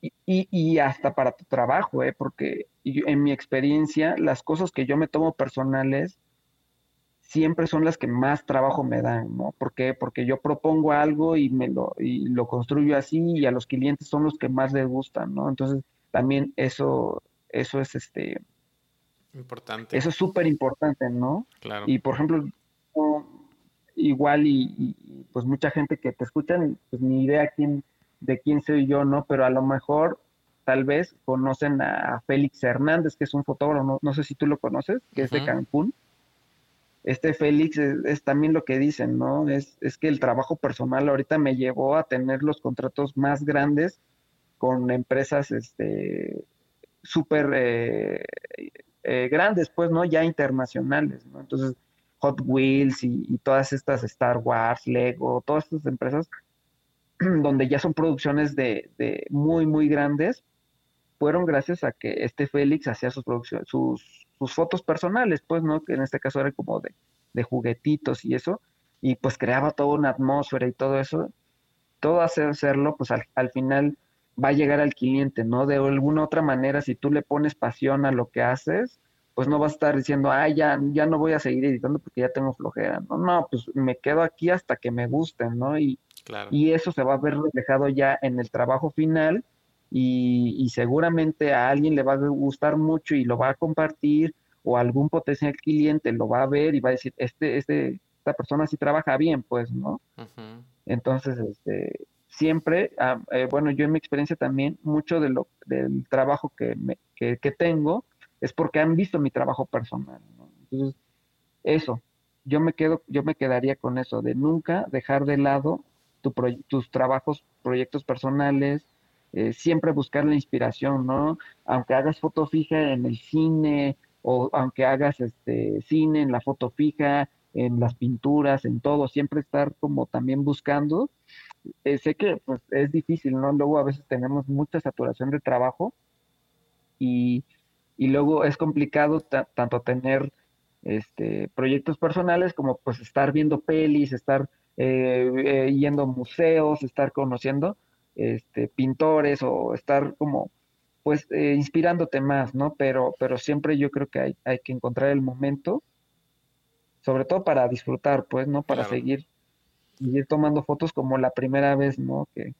y, y, hasta para tu trabajo, ¿eh? porque y en mi experiencia, las cosas que yo me tomo personales siempre son las que más trabajo me dan, ¿no? ¿Por qué? Porque yo propongo algo y me lo, y lo construyo así y a los clientes son los que más les gustan, ¿no? Entonces, también eso, eso es este... Importante. Eso es súper importante, ¿no? Claro. Y, por ejemplo, igual y, pues mucha gente que te escuchan, pues ni idea quién, de quién soy yo, ¿no? Pero a lo mejor tal vez conocen a Félix Hernández, que es un fotógrafo, no, sé si tú lo conoces, que es de Cancún este Félix es, también lo que dicen, ¿no? Es, es que el trabajo personal ahorita me llevó a tener los contratos más grandes con empresas este súper eh, eh, grandes, pues, ¿no? Ya internacionales, ¿no? Entonces, Hot Wheels y, todas estas Star Wars, Lego, todas estas empresas donde ya son producciones de, de muy, muy grandes, fueron gracias a que este Félix hacía sus producciones, sus sus fotos personales, pues, ¿no? Que en este caso era como de, de juguetitos y eso, y pues creaba toda una atmósfera y todo eso. Todo hacer hacerlo, pues al, al final va a llegar al cliente, ¿no? De alguna otra manera, si tú le pones pasión a lo que haces, pues no vas a estar diciendo, ah, ya, ya no voy a seguir editando porque ya tengo flojera. No, no, pues me quedo aquí hasta que me gusten, ¿no? Y, y eso se va a ver reflejado ya en el trabajo final y, seguramente a alguien le va a gustar mucho y lo va a compartir o algún potencial cliente lo va a ver y va a decir, este, este, esta persona sí trabaja bien, pues, ¿no? Entonces, este, siempre, ah, eh, bueno, yo en mi experiencia también, mucho de lo, del trabajo que, me, que, tengo es porque han visto mi trabajo personal, ¿no? Entonces, eso, yo me quedo, yo me quedaría con eso, de nunca dejar de lado tus trabajos, proyectos personales, eh, siempre buscar la inspiración, ¿no? Aunque hagas foto fija en el cine o aunque hagas este cine en la foto fija, en las pinturas, en todo, siempre estar como también buscando. Eh, sé que pues, es difícil, ¿no? Luego a veces tenemos mucha saturación de trabajo y, y luego es complicado tanto tener este, proyectos personales como pues estar viendo pelis, estar eh, yendo a museos, estar conociendo, este, pintores o estar como pues eh, inspirándote más, ¿no? Pero, pero siempre yo creo que hay, hay que encontrar el momento, sobre todo para disfrutar, pues, ¿no? Para seguir, seguir tomando fotos como la primera vez, ¿no? Que,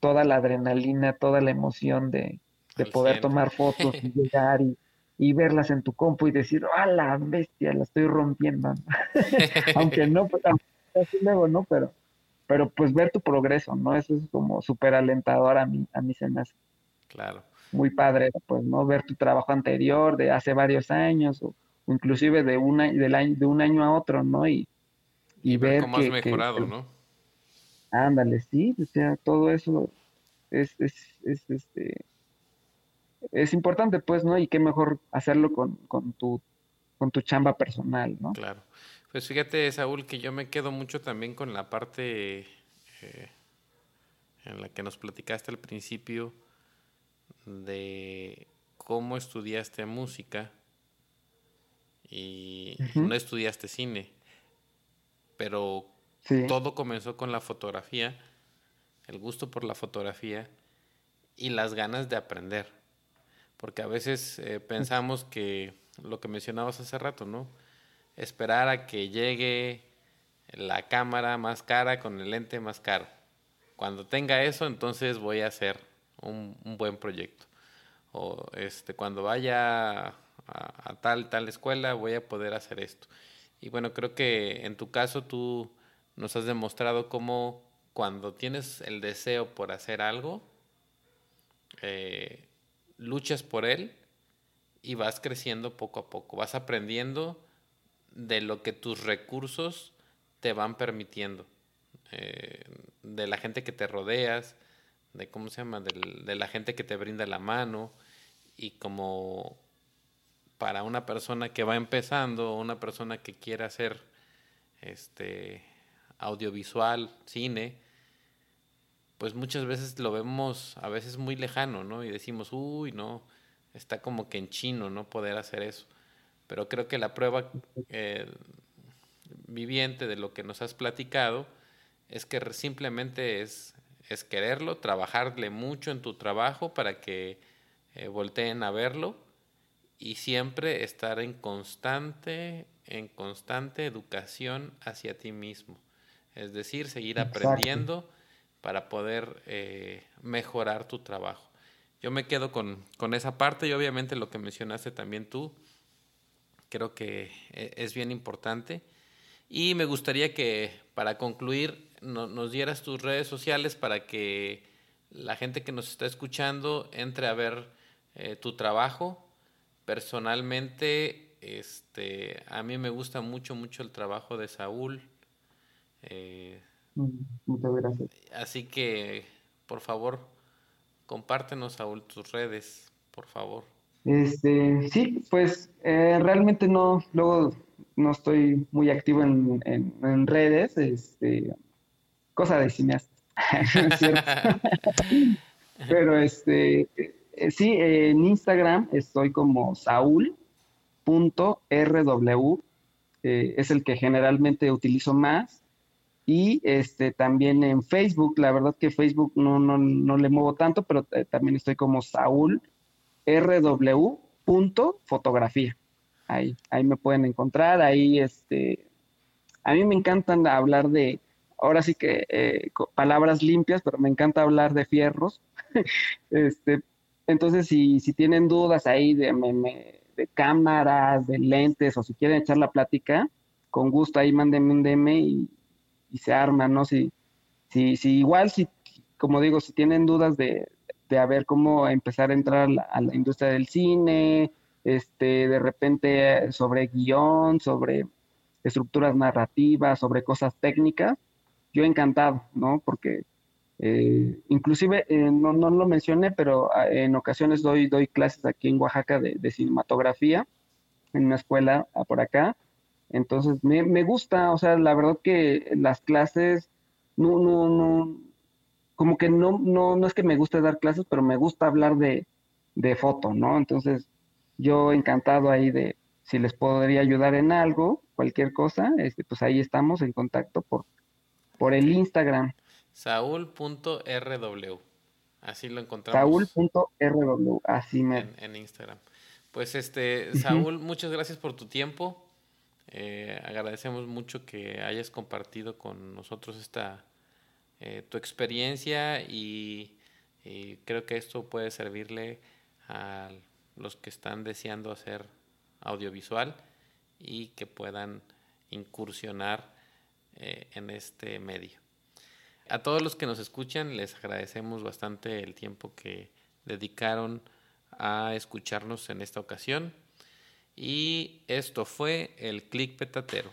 toda la adrenalina, toda la emoción de, poder tomar fotos y llegar y, y, verlas en tu compu y decir, ¡ah, la bestia, la estoy rompiendo! aunque no, pues, así luego, ¿no? Pero, pero pues ver tu progreso, ¿no? Eso es como súper alentador a mí, a mí se me hace. Claro. Muy padre, pues, ¿no? Ver tu trabajo anterior de hace varios años o, inclusive de, una, año, de un año a otro, ¿no? Y, y, ver, cómo has mejorado, ¿no? Ándale, sí, o sea, todo eso es, es, es, este, es importante, pues, ¿no? Y qué mejor hacerlo con, con, tu, con tu chamba personal, ¿no? Claro. Pues fíjate, Saúl, que yo me quedo mucho también con la parte eh, en la que nos platicaste al principio de cómo estudiaste música y no estudiaste cine, pero todo comenzó con la fotografía, el gusto por la fotografía y las ganas de aprender. Porque a veces eh, pensamos que lo que mencionabas hace rato, ¿no? Esperar a que llegue la cámara más cara con el lente más caro. Cuando tenga eso, entonces voy a hacer un, buen proyecto. O este, cuando vaya a, tal, tal escuela, voy a poder hacer esto. Y bueno, creo que en tu caso tú nos has demostrado cómo cuando tienes el deseo por hacer algo, eh, luchas por él y vas creciendo poco a poco, vas aprendiendo de lo que tus recursos te van permitiendo, eh, de la gente que te rodeas, de cómo se llama, de, la gente que te brinda la mano y como para una persona que va empezando, una persona que quiere hacer este audiovisual, cine, pues muchas veces lo vemos a veces muy lejano, ¿no? Y decimos, uy, no, está como que en chino, ¿no? Poder hacer eso pero creo que la prueba eh, viviente de lo que nos has platicado es que simplemente es, es quererlo, trabajarle mucho en tu trabajo para que eh, volteen a verlo y siempre estar en constante, en constante educación hacia ti mismo. Es decir, seguir aprendiendo para poder eh, mejorar tu trabajo. Yo me quedo con, con, esa parte y obviamente lo que mencionaste también tú, creo que eh, es bien importante. Y me gustaría que para concluir nos dieras tus redes sociales para que la gente que nos está escuchando entre a ver eh, tu trabajo. Personalmente, este, a mí me gusta mucho, mucho el trabajo de Saúl. Eh, Muchas gracias. Así que, por favor, compártenos, Saúl, tus redes, por favor. Este, sí, pues eh, realmente no, luego no estoy muy activo en, en, redes, este, cosa de cineasta. Pero este, eh, sí, en Instagram estoy como saúl.rw, eh, es el que generalmente utilizo más. Y este, también en Facebook, la verdad que Facebook no, no, no le muevo tanto, pero también estoy como saúl fotografía. Ahí, ahí me pueden encontrar, ahí este, a mí me encantan hablar de, ahora sí que eh, palabras limpias, pero me encanta hablar de fierros. este, entonces, si, si tienen dudas ahí de, de cámaras, de lentes, o si quieren echar la plática, con gusto ahí mándenme un DM y, y se arma, ¿no? Si, si, si igual, si, como digo, si tienen dudas de, de a ver cómo empezar a entrar a la, industria del cine, este, de repente sobre guion, sobre estructuras narrativas, sobre cosas técnicas, yo encantado, ¿no? Porque eh, inclusive, eh, no, no, lo mencioné, pero ah, en ocasiones doy, doy clases aquí en Oaxaca de, cinematografía, en una escuela ah, por acá. Entonces, me, me, gusta, o sea, la verdad que las clases, no, no, no, como que no, no, no es que me guste dar clases, pero me gusta hablar de, de foto, ¿no? Entonces, yo encantado ahí de si les podría ayudar en algo, cualquier cosa, este, pues ahí estamos en contacto por, por el Instagram. Saúl.rw. Así lo encontramos. Saúl.rw, así me. En, Instagram. Pues este, Saúl, muchas gracias por tu tiempo. Eh, agradecemos mucho que hayas compartido con nosotros esta eh, tu experiencia y, creo que esto puede servirle a los que están deseando hacer audiovisual y que puedan incursionar eh, en este medio a todos los que nos escuchan les agradecemos bastante el tiempo que dedicaron a escucharnos en esta ocasión. Y esto fue el Click Petatero.